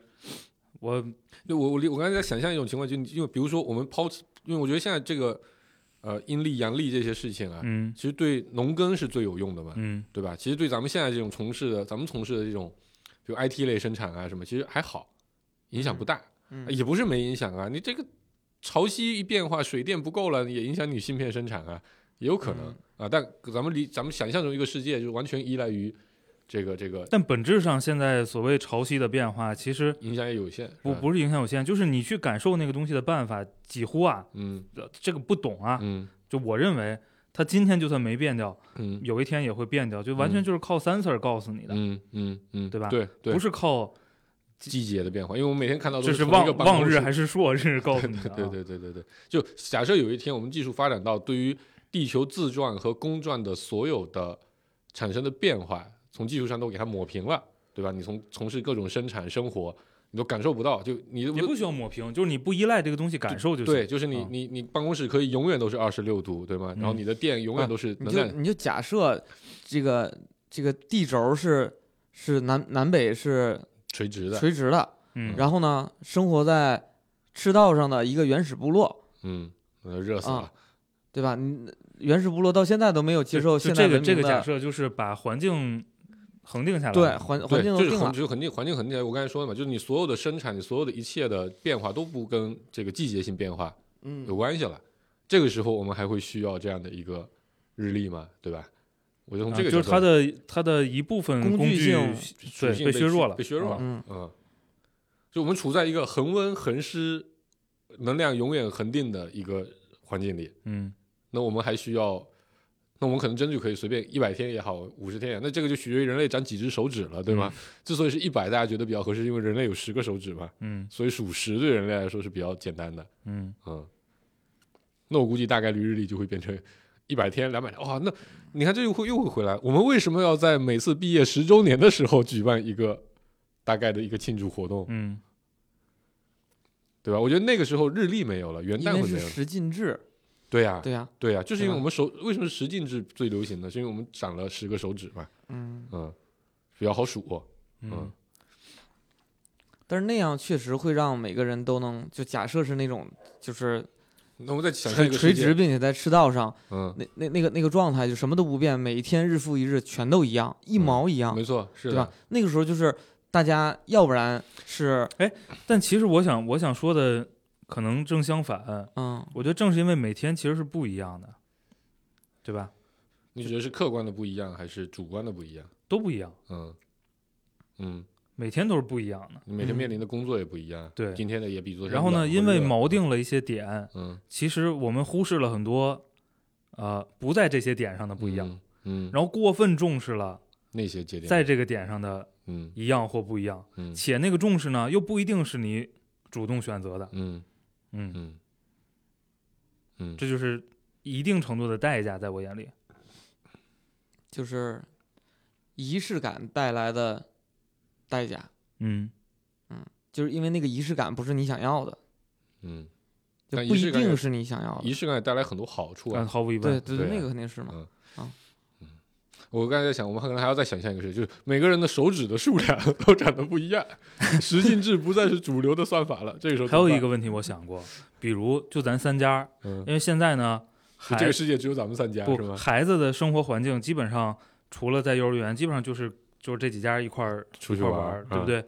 我对我我我刚才在想象一种情况，就因为比如说我们抛弃，因为我觉得现在这个呃阴历阳历这些事情啊，嗯其实对农耕是最有用的嘛，嗯对吧？其实对咱们现在这种从事的，咱们从事的这种，比如 IT 类生产啊什么，其实还好，影响不大。嗯也不是没影响啊。你这个潮汐一变化，水电不够了，也影响你芯片生产啊，也有可能、嗯啊。但咱们离咱们想象中一个世界，就完全依赖于这个这个但本质上现在所谓潮汐的变化，其实影响也有限。不不是影响有限，就是你去感受那个东西的办法，几乎啊，嗯呃这个不懂啊。嗯就我认为，它今天就算没变掉，嗯。有一天也会变掉，就完全嗯。就是靠 sensor 告诉你的，嗯嗯嗯，对吧？对对，不是靠季节的变化，因为我们每天看到都这是一个望望日还是朔日告诉你的、啊。对对对对对，就假设有一天我们技术发展到对于地球自转和公转的所有的产生的变化，从技术上都给它抹平了，对吧？你从从事各种生产生活，你都感受不到，就你也不需要抹平，就是你不依赖这个东西感受就行。对，就是你啊你你办公室可以永远都是二十六度，对吗？然后嗯你的电永远啊都是你就，你就假设这个这个地轴是是南南北是垂直的，垂直的，嗯，然后呢，生活在赤道上的一个原始部落，嗯，呃热死啊了，对吧？你原始部落到现在都没有接受就现在这个这个假设就是把环境恒定下来。对环环境，就是境都定了，很就肯定环境恒定。我刚才说了嘛，就是你所有的生产，你所有的一切的变化都不跟这个季节性变化有嗯，关系了。这个时候我们还会需要这样的一个日历嘛，对吧？我就从啊这个就是它的它的一部分工工具具性对属性被被削弱了，被削弱了。嗯嗯，就我们处在一个恒温恒湿、能量永远恒定的一个环境里，嗯那我们还需要，那我们可能真的就可以随便一百天也好，五十天也好，那这个就取决于人类长几只手指了，对吗？之所以是一百，大家觉得比较合适，因为人类有十个手指嘛，嗯所以数十对人类来说是比较简单的。嗯嗯，那我估计大概率日历就会变成一百天、两百天。哇，那你看这又会又会回来。我们为什么要在每次毕业十周年的时候举办一个大概的一个庆祝活动，嗯对吧？我觉得那个时候日历没有了，元旦会没有了。十进制，对呀、对呀，对呀、就是因为我们手为什么十进制最流行呢？是因为我们长了十个手指嘛，嗯，嗯，比较好数。嗯嗯但是那样确实会让每个人都能，就假设是那种就是那我们再想象垂垂一个世界直，并且在赤道上，嗯，那那那个那个状态就什么都不变，每一天日复一日，全都一样，一嗯毛一样，没错，是的对吧，？那个时候就是大家要不然是哎但其实我想我想说的可能正相反，嗯。我觉得正是因为每天其实是不一样的，对吧？你觉得是客观的不一样，还是主观的不一样？都不一样，嗯嗯，每天都是不一样的。你每天嗯。面临的工作也不一样，对今天的也比昨天然后呢，因为锚定了一些点，嗯。其实我们忽视了很多，呃，不在这些点上的不一样，，嗯，嗯。然后过分重视了那些节点在这个点上的嗯。一样或不一样，嗯。且那个重视呢，又不一定是你主动选择的，嗯嗯，嗯嗯，这就是一定程度的代价，在我眼里，就是仪式感带来的代价，嗯嗯就是因为那个仪式感不是你想要的，嗯，就不一定是你想要的。仪式感也带来很多好处但啊。毫无疑问，对对对啊那个肯定是嘛。我刚才在想，我们可能还要再想象一个事，就是每个人的手指的数量 都长得不一样，十进制不再是主流的算法了。这个时候还有一个问题我想过，比如就咱三家，嗯，因为现在呢，孩这个世界只有咱们三家是不吗？孩子的生活环境基本上除了在幼儿园，基本上就是就是这几家一块儿出去玩对不嗯对？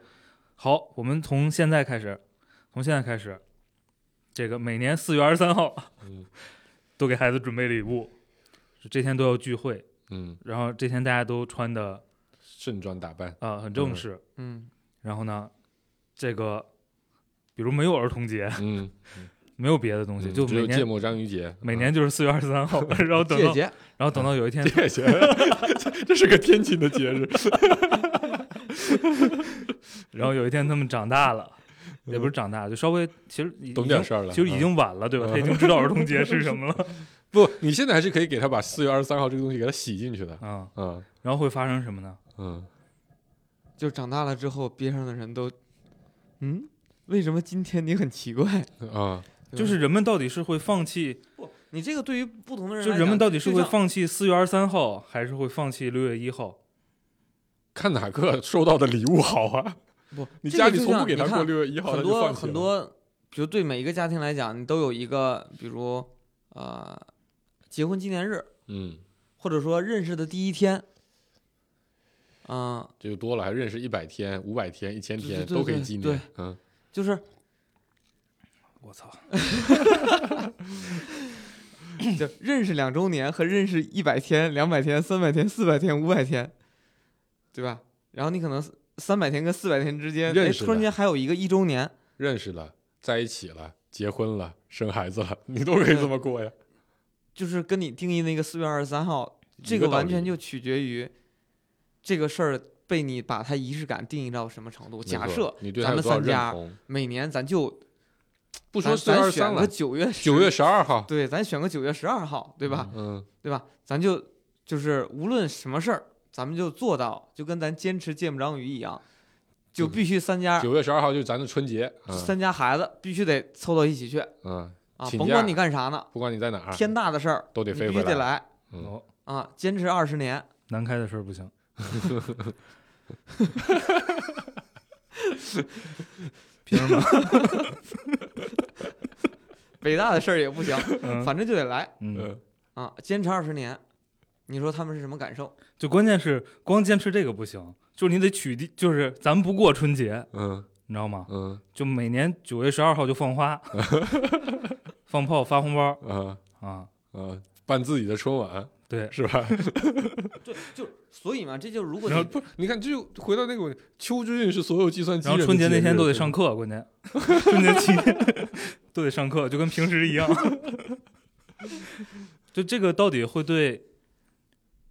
好，我们从现在开始，从现在开始，这个每年四月二十三号嗯都给孩子准备礼物，这天都要聚会，嗯，然后这天大家都穿的盛装打扮，啊、很正嗯。式，嗯，然后呢，这个比如没有儿童节，嗯，没有别的东西，嗯就每年只有芥末章鱼节，每年就是四月二十三号，然后等到，然后等到有一天嗯谢谢，这是个天津的节日，然后有一天他们长大了，也不是长大，就稍微其实懂点事儿了。其实已嗯经晚了，对吧？嗯他已经知道儿童节是什么了，不，你现在还是可以给他把四月二十三号这个东西给他洗进去的。嗯。嗯然后会发生什么呢？嗯，就长大了之后，边上的人都，嗯，为什么今天你很奇怪？啊，就是人们到底是会放弃，不你这个对于不同的人就人们到底是会放弃四月二十三号，还是会放弃六月一号？看哪个收到的礼物好啊？不，你家里从不给他过六月一号，很多很多，比如对每一个家庭来讲，你都有一个，比如呃，结婚纪念日，嗯，或者说认识的第一天，嗯、这就多了，还认识一百天、五百天、一千对天对对都可以纪念对。嗯，就是 我操！就认识两周年和认识一百天、两百天、三百天、四百天、五百天，对吧？然后你可能三百天跟四百天之间，哎，认识突然间还有一个一周年，认识了，在一起了，结婚了，生孩子了，你都可以这么过呀。就是跟你定义那个四月二十三号，这个完全就取决于这个事儿被你把它仪式感定义到什么程度。假设咱们三家？每年咱就不说咱四月二十三了咱选个，九月九月十，十二号，对，咱选个九月十二号，对吧？嗯，对吧？咱就就是无论什么事儿，咱们就做到，就跟咱坚持芥末章鱼一样，就嗯必须三家九月十二号就是咱的春节，嗯三家孩子必须得凑到一起去嗯，啊，甭管你干啥呢，不管你在哪儿，天大的事儿都得飞回来。必须得来啊，坚持二十年。南开的事儿不行。凭什么？北大的事儿也不行，嗯反正就得来嗯，嗯，啊！坚持二十年，你说他们是什么感受？就关键是光坚持这个不行，就是你得取缔，就是咱们不过春节，嗯你知道吗？嗯就每年九月十二号就放花、放炮、发红包啊啊，啊，办自己的春晚对，是吧？对，就所以嘛，这就如果你你看，这就回到那个问题邱之运是所有计算机然后春节那天都得上课，关键春节期间都得上课，就跟平时一样。就这个到底会对，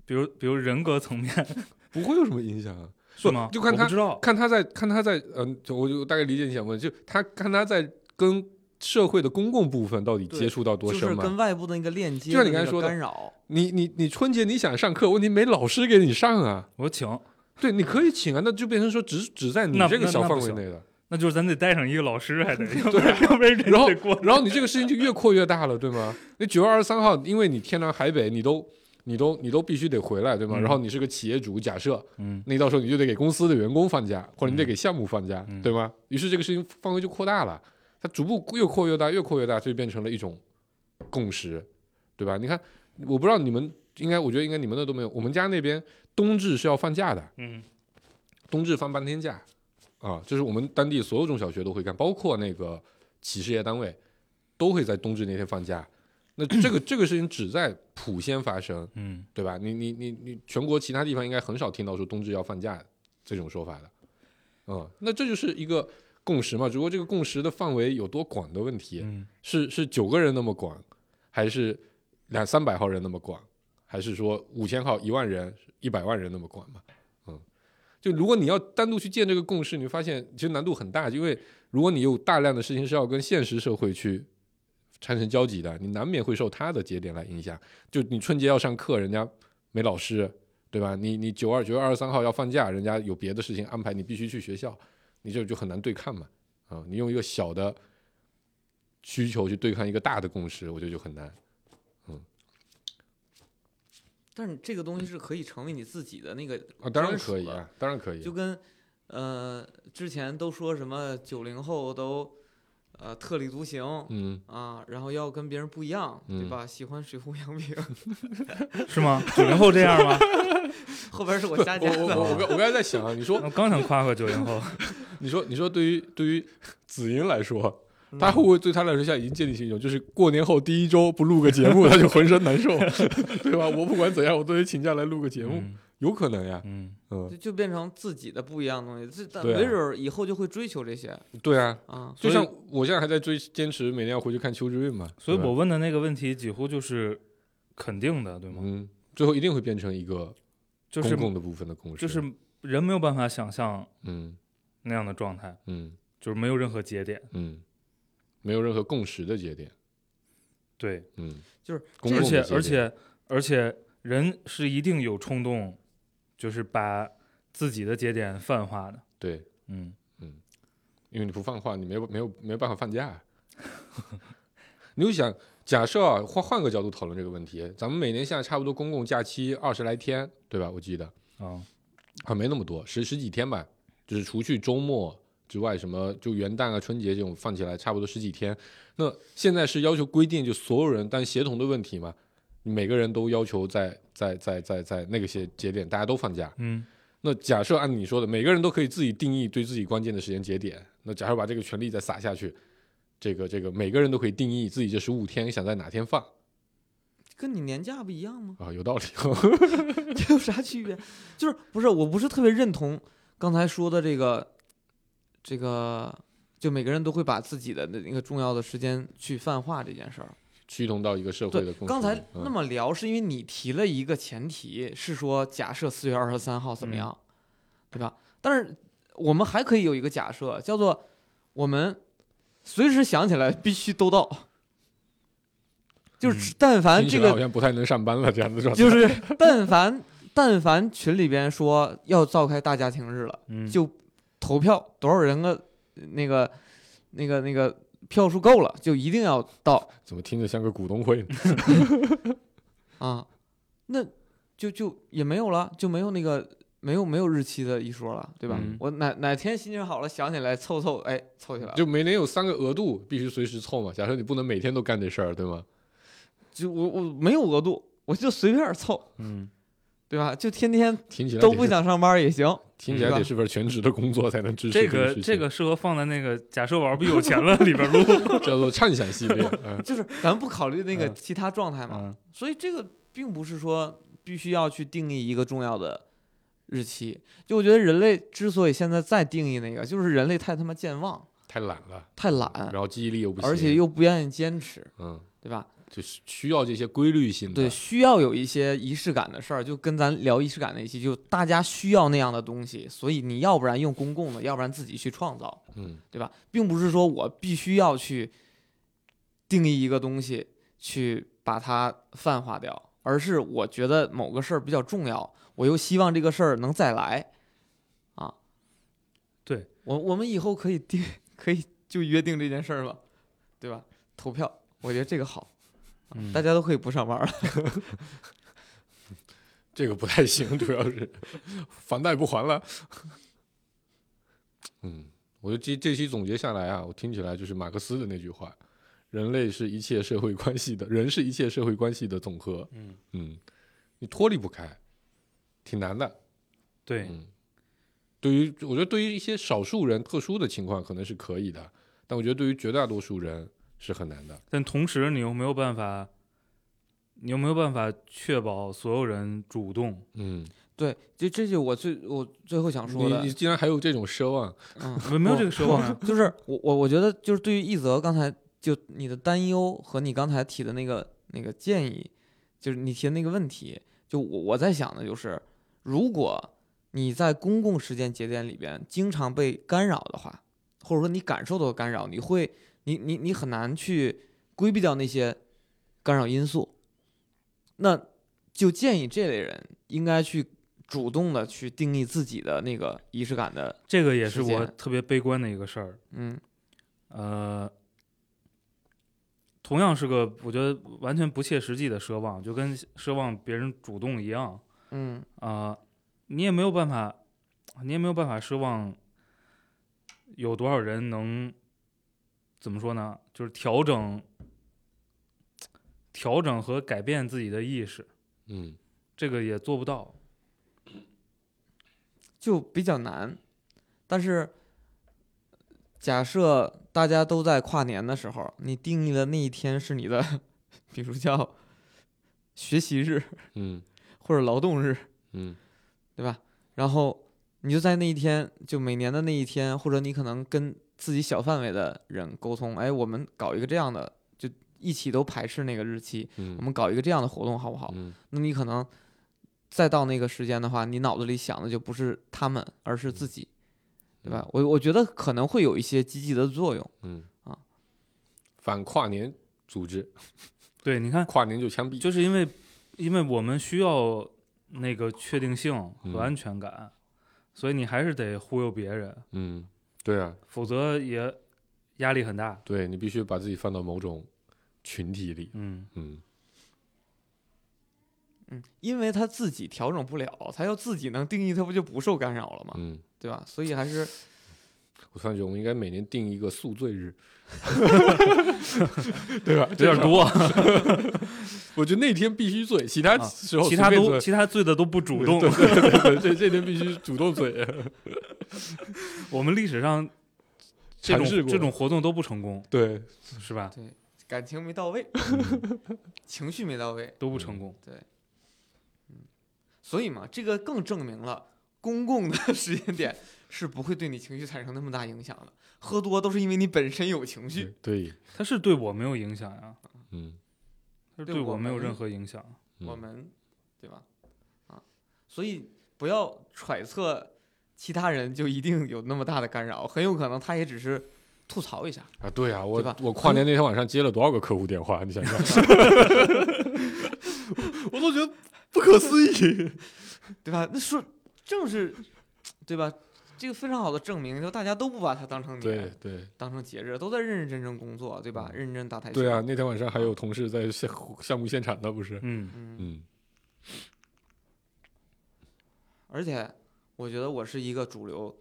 比如比如人格层面 不会有什么影响啊。是吗？就看他知道，看他在看他在嗯，就我就大概理解你想问，就他看他在跟社会的公共部分到底接触到多就是？跟外部的那个链接，就像你刚才说的干扰，你你你春节你想上课，问题没老师给你上啊。我请，对，你可以请啊，那就变成说只只在你这个小范围内的。那就是咱得带上一个老师，还得，要不然要不然然后得过。然后你这个事情就越扩越大了，对吗？那九月二十三号，因为你天南海北，你都你都你都必须得回来，对吗？嗯然后你是个企业主，假设嗯那到时候你就得给公司的员工放假，或者你得嗯给项目放假，嗯对吗？于是这个事情范围就扩大了，它逐步越扩越大，越扩越大，就变成了一种共识，对吧？你看，我不知道你们应该，我觉得应该你们那都没有，我们家那边冬至是要放假的，嗯冬至放半天假，啊，就是我们当地所有中小学都会干，包括那个企事业单位都会在冬至那天放假。那这个这个事情只在普先发生，嗯对吧？你你你你全国其他地方应该很少听到说冬至要放假这种说法的，嗯，那这就是一个共识嘛，只不过这个共识的范围有多广的问题，嗯是是九个人那么广，还是两三百号人那么广，还是说五千号、一万人、一百万人那么广嘛？嗯，就如果你要单独去建这个共识，你会发现其实难度很大，因为如果你有大量的事情是要跟现实社会去产生交集的，你难免会受他的节点来影响。就你春节要上课，人家没老师，对吧？你你九二九月二十三号要放假，人家有别的事情安排，你必须去学校，你这就很难对抗嘛。啊，你用一个小的需求去对抗一个大的共识，我觉得就很难。嗯但是这个东西是可以成为你自己的那个啊，当然可以啊，当然可以啊。就跟呃之前都说什么九零后都呃特立独行。嗯，啊，然后要跟别人不一样，对嗯吧？喜欢水户洋平，是吗？九零后这样吗？后边是我瞎我加的。我我我刚我刚才在想啊，你说我刚想夸夸九零后，你说你说对于对于子英来说，嗯他会不会对他来说现在已经建立起一种，就是过年后第一周不录个节目，他就浑身难受，对吧？我不管怎样，我都得请假来录个节目，嗯有可能呀。嗯嗯就，就变成自己的不一样的东西，这没准儿以后就会追求这些对啊，啊。就像我现在还在追坚持每年要回去看邱志运嘛，所以我问的那个问题几乎就是肯定的，对吗？嗯，最后一定会变成一个就是公共的部分的公式，就是人没有办法想象嗯那样的状态，嗯就是没有任何节点。嗯，没有任何共识的节点，对，嗯，就是而且公共的节点而且而且人是一定有冲动，就是把自己的节点泛化的。对，嗯嗯因为你不泛化，你没有没有没有办法放假。你就想，假设啊，换换个角度讨论这个问题，咱们每年现在差不多公共假期二十来天，对吧？我记得啊啊，没那么多，十十几天吧，就是除去周末之外，什么就元旦啊、春节这种放起来，差不多十几天。那现在是要求规定，就所有人，但协同的问题嘛，每个人都要求在在在在在那个些节点，大家都放假。嗯那假设按你说的，每个人都可以自己定义对自己关键的时间节点。那假设把这个权利再撒下去，这个这个每个人都可以定义自己这十五天想在哪天放跟你年假不一样吗？啊，有道理。这有啥区别？就是不是我不是特别认同刚才说的这个这个，就每个人都会把自己的那个重要的时间去泛化这件事儿。趋同到一个社会的对共，识。刚才嗯那么聊，是因为你提了一个前提，是说假设四月二十三号怎么嗯样，对吧？但是我们还可以有一个假设，叫做我们随时想起来必须都到，就是嗯但凡这个好像不太能上班了这样的状态。就是但凡但凡群里边说要召开大家庭日了，嗯，就投票多少人个那个那个那个票数够了，就一定要到怎么听着像个股东会呢？啊，那就就也没有了，就没有那个没有没有日期的一说了，对吧？嗯我哪哪天心情好了，想起来凑凑，哎，凑起来了。就每年有三个额度，必须随时凑嘛。假设你不能每天都干这事儿，对吗？就我我没有额度，我就随便凑，嗯，对吧？就天天听起来，都不想上班也行。听起来得是份全职的工作才能支持这个这个适合放在那个假设玩不有钱了里边录。叫做畅想系列。嗯就是咱不考虑那个嗯其他状态嘛，嗯所以这个并不是说必须要去定义一个重要的日期。就我觉得人类之所以现在再定义那个，就是人类太他妈健忘、太懒了，太懒，然后记忆力又不行，而且又不愿意坚持，嗯，对吧？就是需要这些规律性的。对，需要有一些仪式感的事儿，就跟咱聊仪式感那一期，就大家需要那样的东西，所以你要不然用公共的，要不然自己去创造，嗯对吧？并不是说我必须要去定义一个东西，去把它泛化掉，而是我觉得某个事儿比较重要，我又希望这个事儿能再来，啊，对我我们以后可以定，可以就约定这件事儿吧，对吧？投票，我觉得这个好，嗯大家都可以不上班了。这个不太行，主要是房贷不还了。嗯，我觉得这这期总结下来啊，我听起来就是马克思的那句话：人类是一切社会关系的，人是一切社会关系的总和。嗯，嗯，你脱离不开，挺难的。对，嗯，对于我觉得对于一些少数人特殊的情况可能是可以的，但我觉得对于绝大多数人是很难的。但同时你又没有办法，你又没有办法确保所有人主动。嗯，对，就这就我最我最后想说的你你，竟然还有这种奢望，嗯，没没有这个奢望啊。就是我我我觉得就是对于一泽刚才就你的担忧和你刚才提的那个那个建议，就是你提的那个问题，就我我在想的就是，如果你在公共时间节点里边经常被干扰的话，或者说你感受到干扰，你会你你你很难去规避掉那些干扰因素，那就建议这类人应该去主动的去定义自己的那个仪式感的，这个也是我特别悲观的一个事儿。嗯。呃，同样是个我觉得完全不切实际的奢望，就跟奢望别人主动一样嗯。啊、你也没有办法，你也没有办法奢望有多少人能怎么说呢？就是调整、调整和改变自己的意识，嗯这个也做不到。就比较难。但是，假设大家都在跨年的时候，你定义的那一天是你的，比如叫学习日嗯 或者劳动日，嗯对吧？然后你就在那一天，就每年的那一天，或者你可能跟自己小范围的人沟通，哎，我们搞一个这样的，就一起都排斥那个日期，嗯，我们搞一个这样的活动，好不好？嗯那你可能再到那个时间的话，你脑子里想的就不是他们，而是自己，对吧？我我觉得可能会有一些积极的作用。嗯啊，反跨年组织，对，你看，跨年就枪毙。就是因为因为我们需要那个确定性嗯和安全感，所以你还是得忽悠别人，嗯，对啊，否则也压力很大。对你必须把自己放到某种群体里。嗯，嗯嗯，因为他自己调整不了，他要自己能定义，他不就不受干扰了吗？嗯，对吧？所以还是我突然觉得我们应该每年定一个宿醉日，对吧？有点多，我觉得那天必须醉，其他啊时候其他都其他醉的都不主动。对对对对，这这天必须主动醉。我们历史上这尝试过种这种活动都不成功，对，是吧？对感情没到位，情绪没到位，都不成功。对，嗯所以嘛，这个更证明了公共的时间点是不会对你情绪产生那么大影响的。喝多都是因为你本身有情绪，对，它是对我没有影响呀，嗯，它是对我没有任何影响。嗯我们对吧？啊，所以不要揣测其他人就一定有那么大的干扰，很有可能他也只是吐槽一下。啊，对啊，我我跨年那天晚上接了多少个客户电话？你想想 我都觉得不可思议。对吧？那说正是，对吧？这个非常好的证明，就大家都不把它当成对年，对当成节日，都在认认真真工作，对吧？认真打台球。对啊，，那天晚上还有同事在项项目现场呢，不是？嗯，嗯，嗯而且我觉得我是一个主流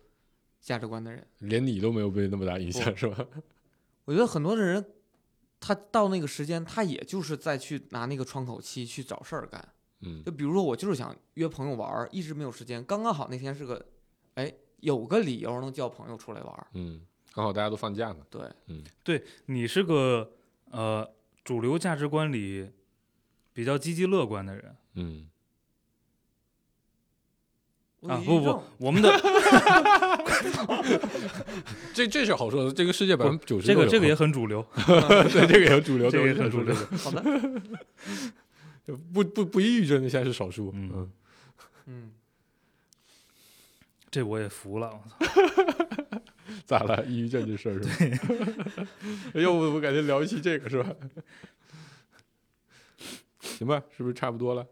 价值观的人，连你都没有被那么大影响，是吧？我觉得很多的人，他到那个时间，他也就是在去拿那个窗口期去找事儿干。嗯就比如说，我就是想约朋友玩儿，一直没有时间，刚刚好那天是个，哎，有个理由能叫朋友出来玩儿。嗯，刚好大家都放假呢。对，嗯。对你是个呃主流价值观里比较积极乐观的人。嗯，啊，不不我们的 这这是好说的，这个世界百分之九十这个这个也很主流，对，这个也很主流，这个也很主流。好的，不不不抑郁症的现在是少数。嗯。嗯，嗯，这我也服了。我操 咋了？抑郁症这事儿是吧？要不 我感觉聊一期这个是吧？行吧，是不是差不多了？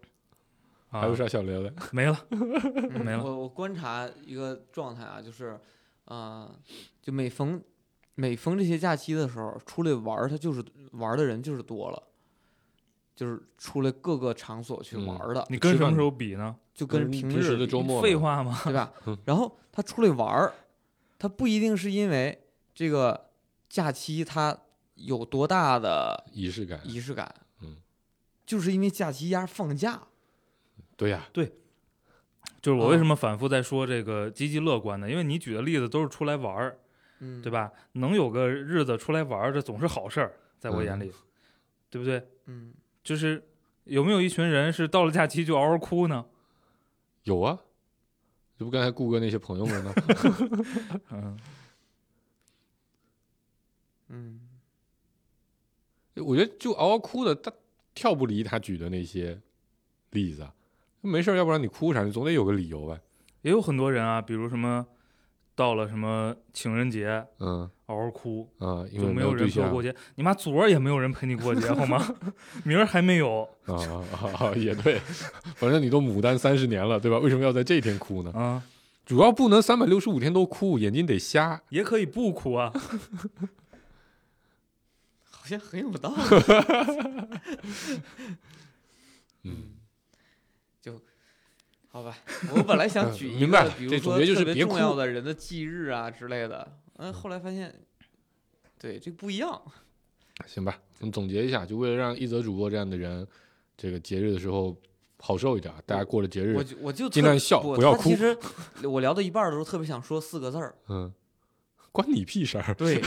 啊还有啥想聊的？没了？嗯没了我我观察一个状态啊，就是，呃，就每逢每逢这些假期的时候，出来玩儿，他就是玩儿的人就是多了，就是出来各个场所去嗯玩的，你跟什么时候比呢？就跟跟平平时的周末废话嘛？对吧嗯？然后他出来玩儿，他不一定是因为这个假期他有多大的仪式感。仪式感，嗯，就是因为假期压放假，对呀，对就是我啊为什么反复在说这个积极乐观呢？因为你举的例子都是出来玩儿，嗯，对？吧？能有个日子出来玩儿，这总是好事儿，在我眼嗯里，对不对？嗯，就是有没有一群人是到了假期就嗷嗷哭呢？有啊，这不刚才顾哥那些朋友们吗？嗯，嗯，我觉得就嗷嗷哭的，他跳不离他举的那些例子啊。没事，要不然你哭啥？你总得有个理由吧？也有很多人啊，比如什么到了什么情人节嗯嗷嗷哭，啊，因就为没有人陪我过节。你妈昨儿也没有人陪你过节，好吗？明儿还没有啊啊啊啊！也对，反正你都牡丹三十年了，对吧？为什么要在这一天哭呢？啊，主要不能三百六十五天都哭，眼睛得瞎。也可以不哭啊。好像很有道理。嗯，就好吧，我本来想嗯举一明白了，个比如这总结就说特别是别哭重要的人的忌日啊之类的，嗯，后来发现，对，这不一样。行吧，我们总结一下，就为了让一泽主播这样的人，这个节日的时候好受一点，大家过了节日我，就我就尽量笑不不要哭其实我聊到一半的时候，特别想说四个字儿，嗯，关你屁事儿。对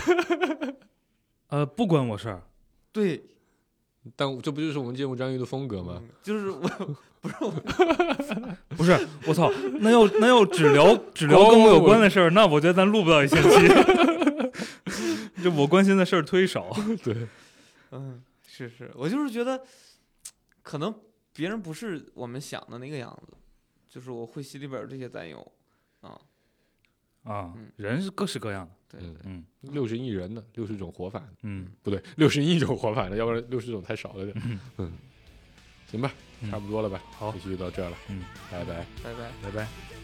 呃，不关我事儿。对，但这不就是我们节目张宇的风格吗？嗯就是我不是我，不是，我操，那要那要只聊只聊跟我有关的事儿，那我觉得咱录不到一星期。就我关心的事儿忒少。对，嗯，是是，我就是觉得，可能别人不是我们想的那个样子，就是我会心里边有这些担忧啊，啊嗯，人是各式各样的。对，嗯嗯六十亿人的，六十种活法，嗯，不对，六十亿种活法的，要不然六十种太少了点。嗯嗯，行吧，嗯差不多了吧？好这期就到这儿了，嗯，拜拜。拜拜。拜拜。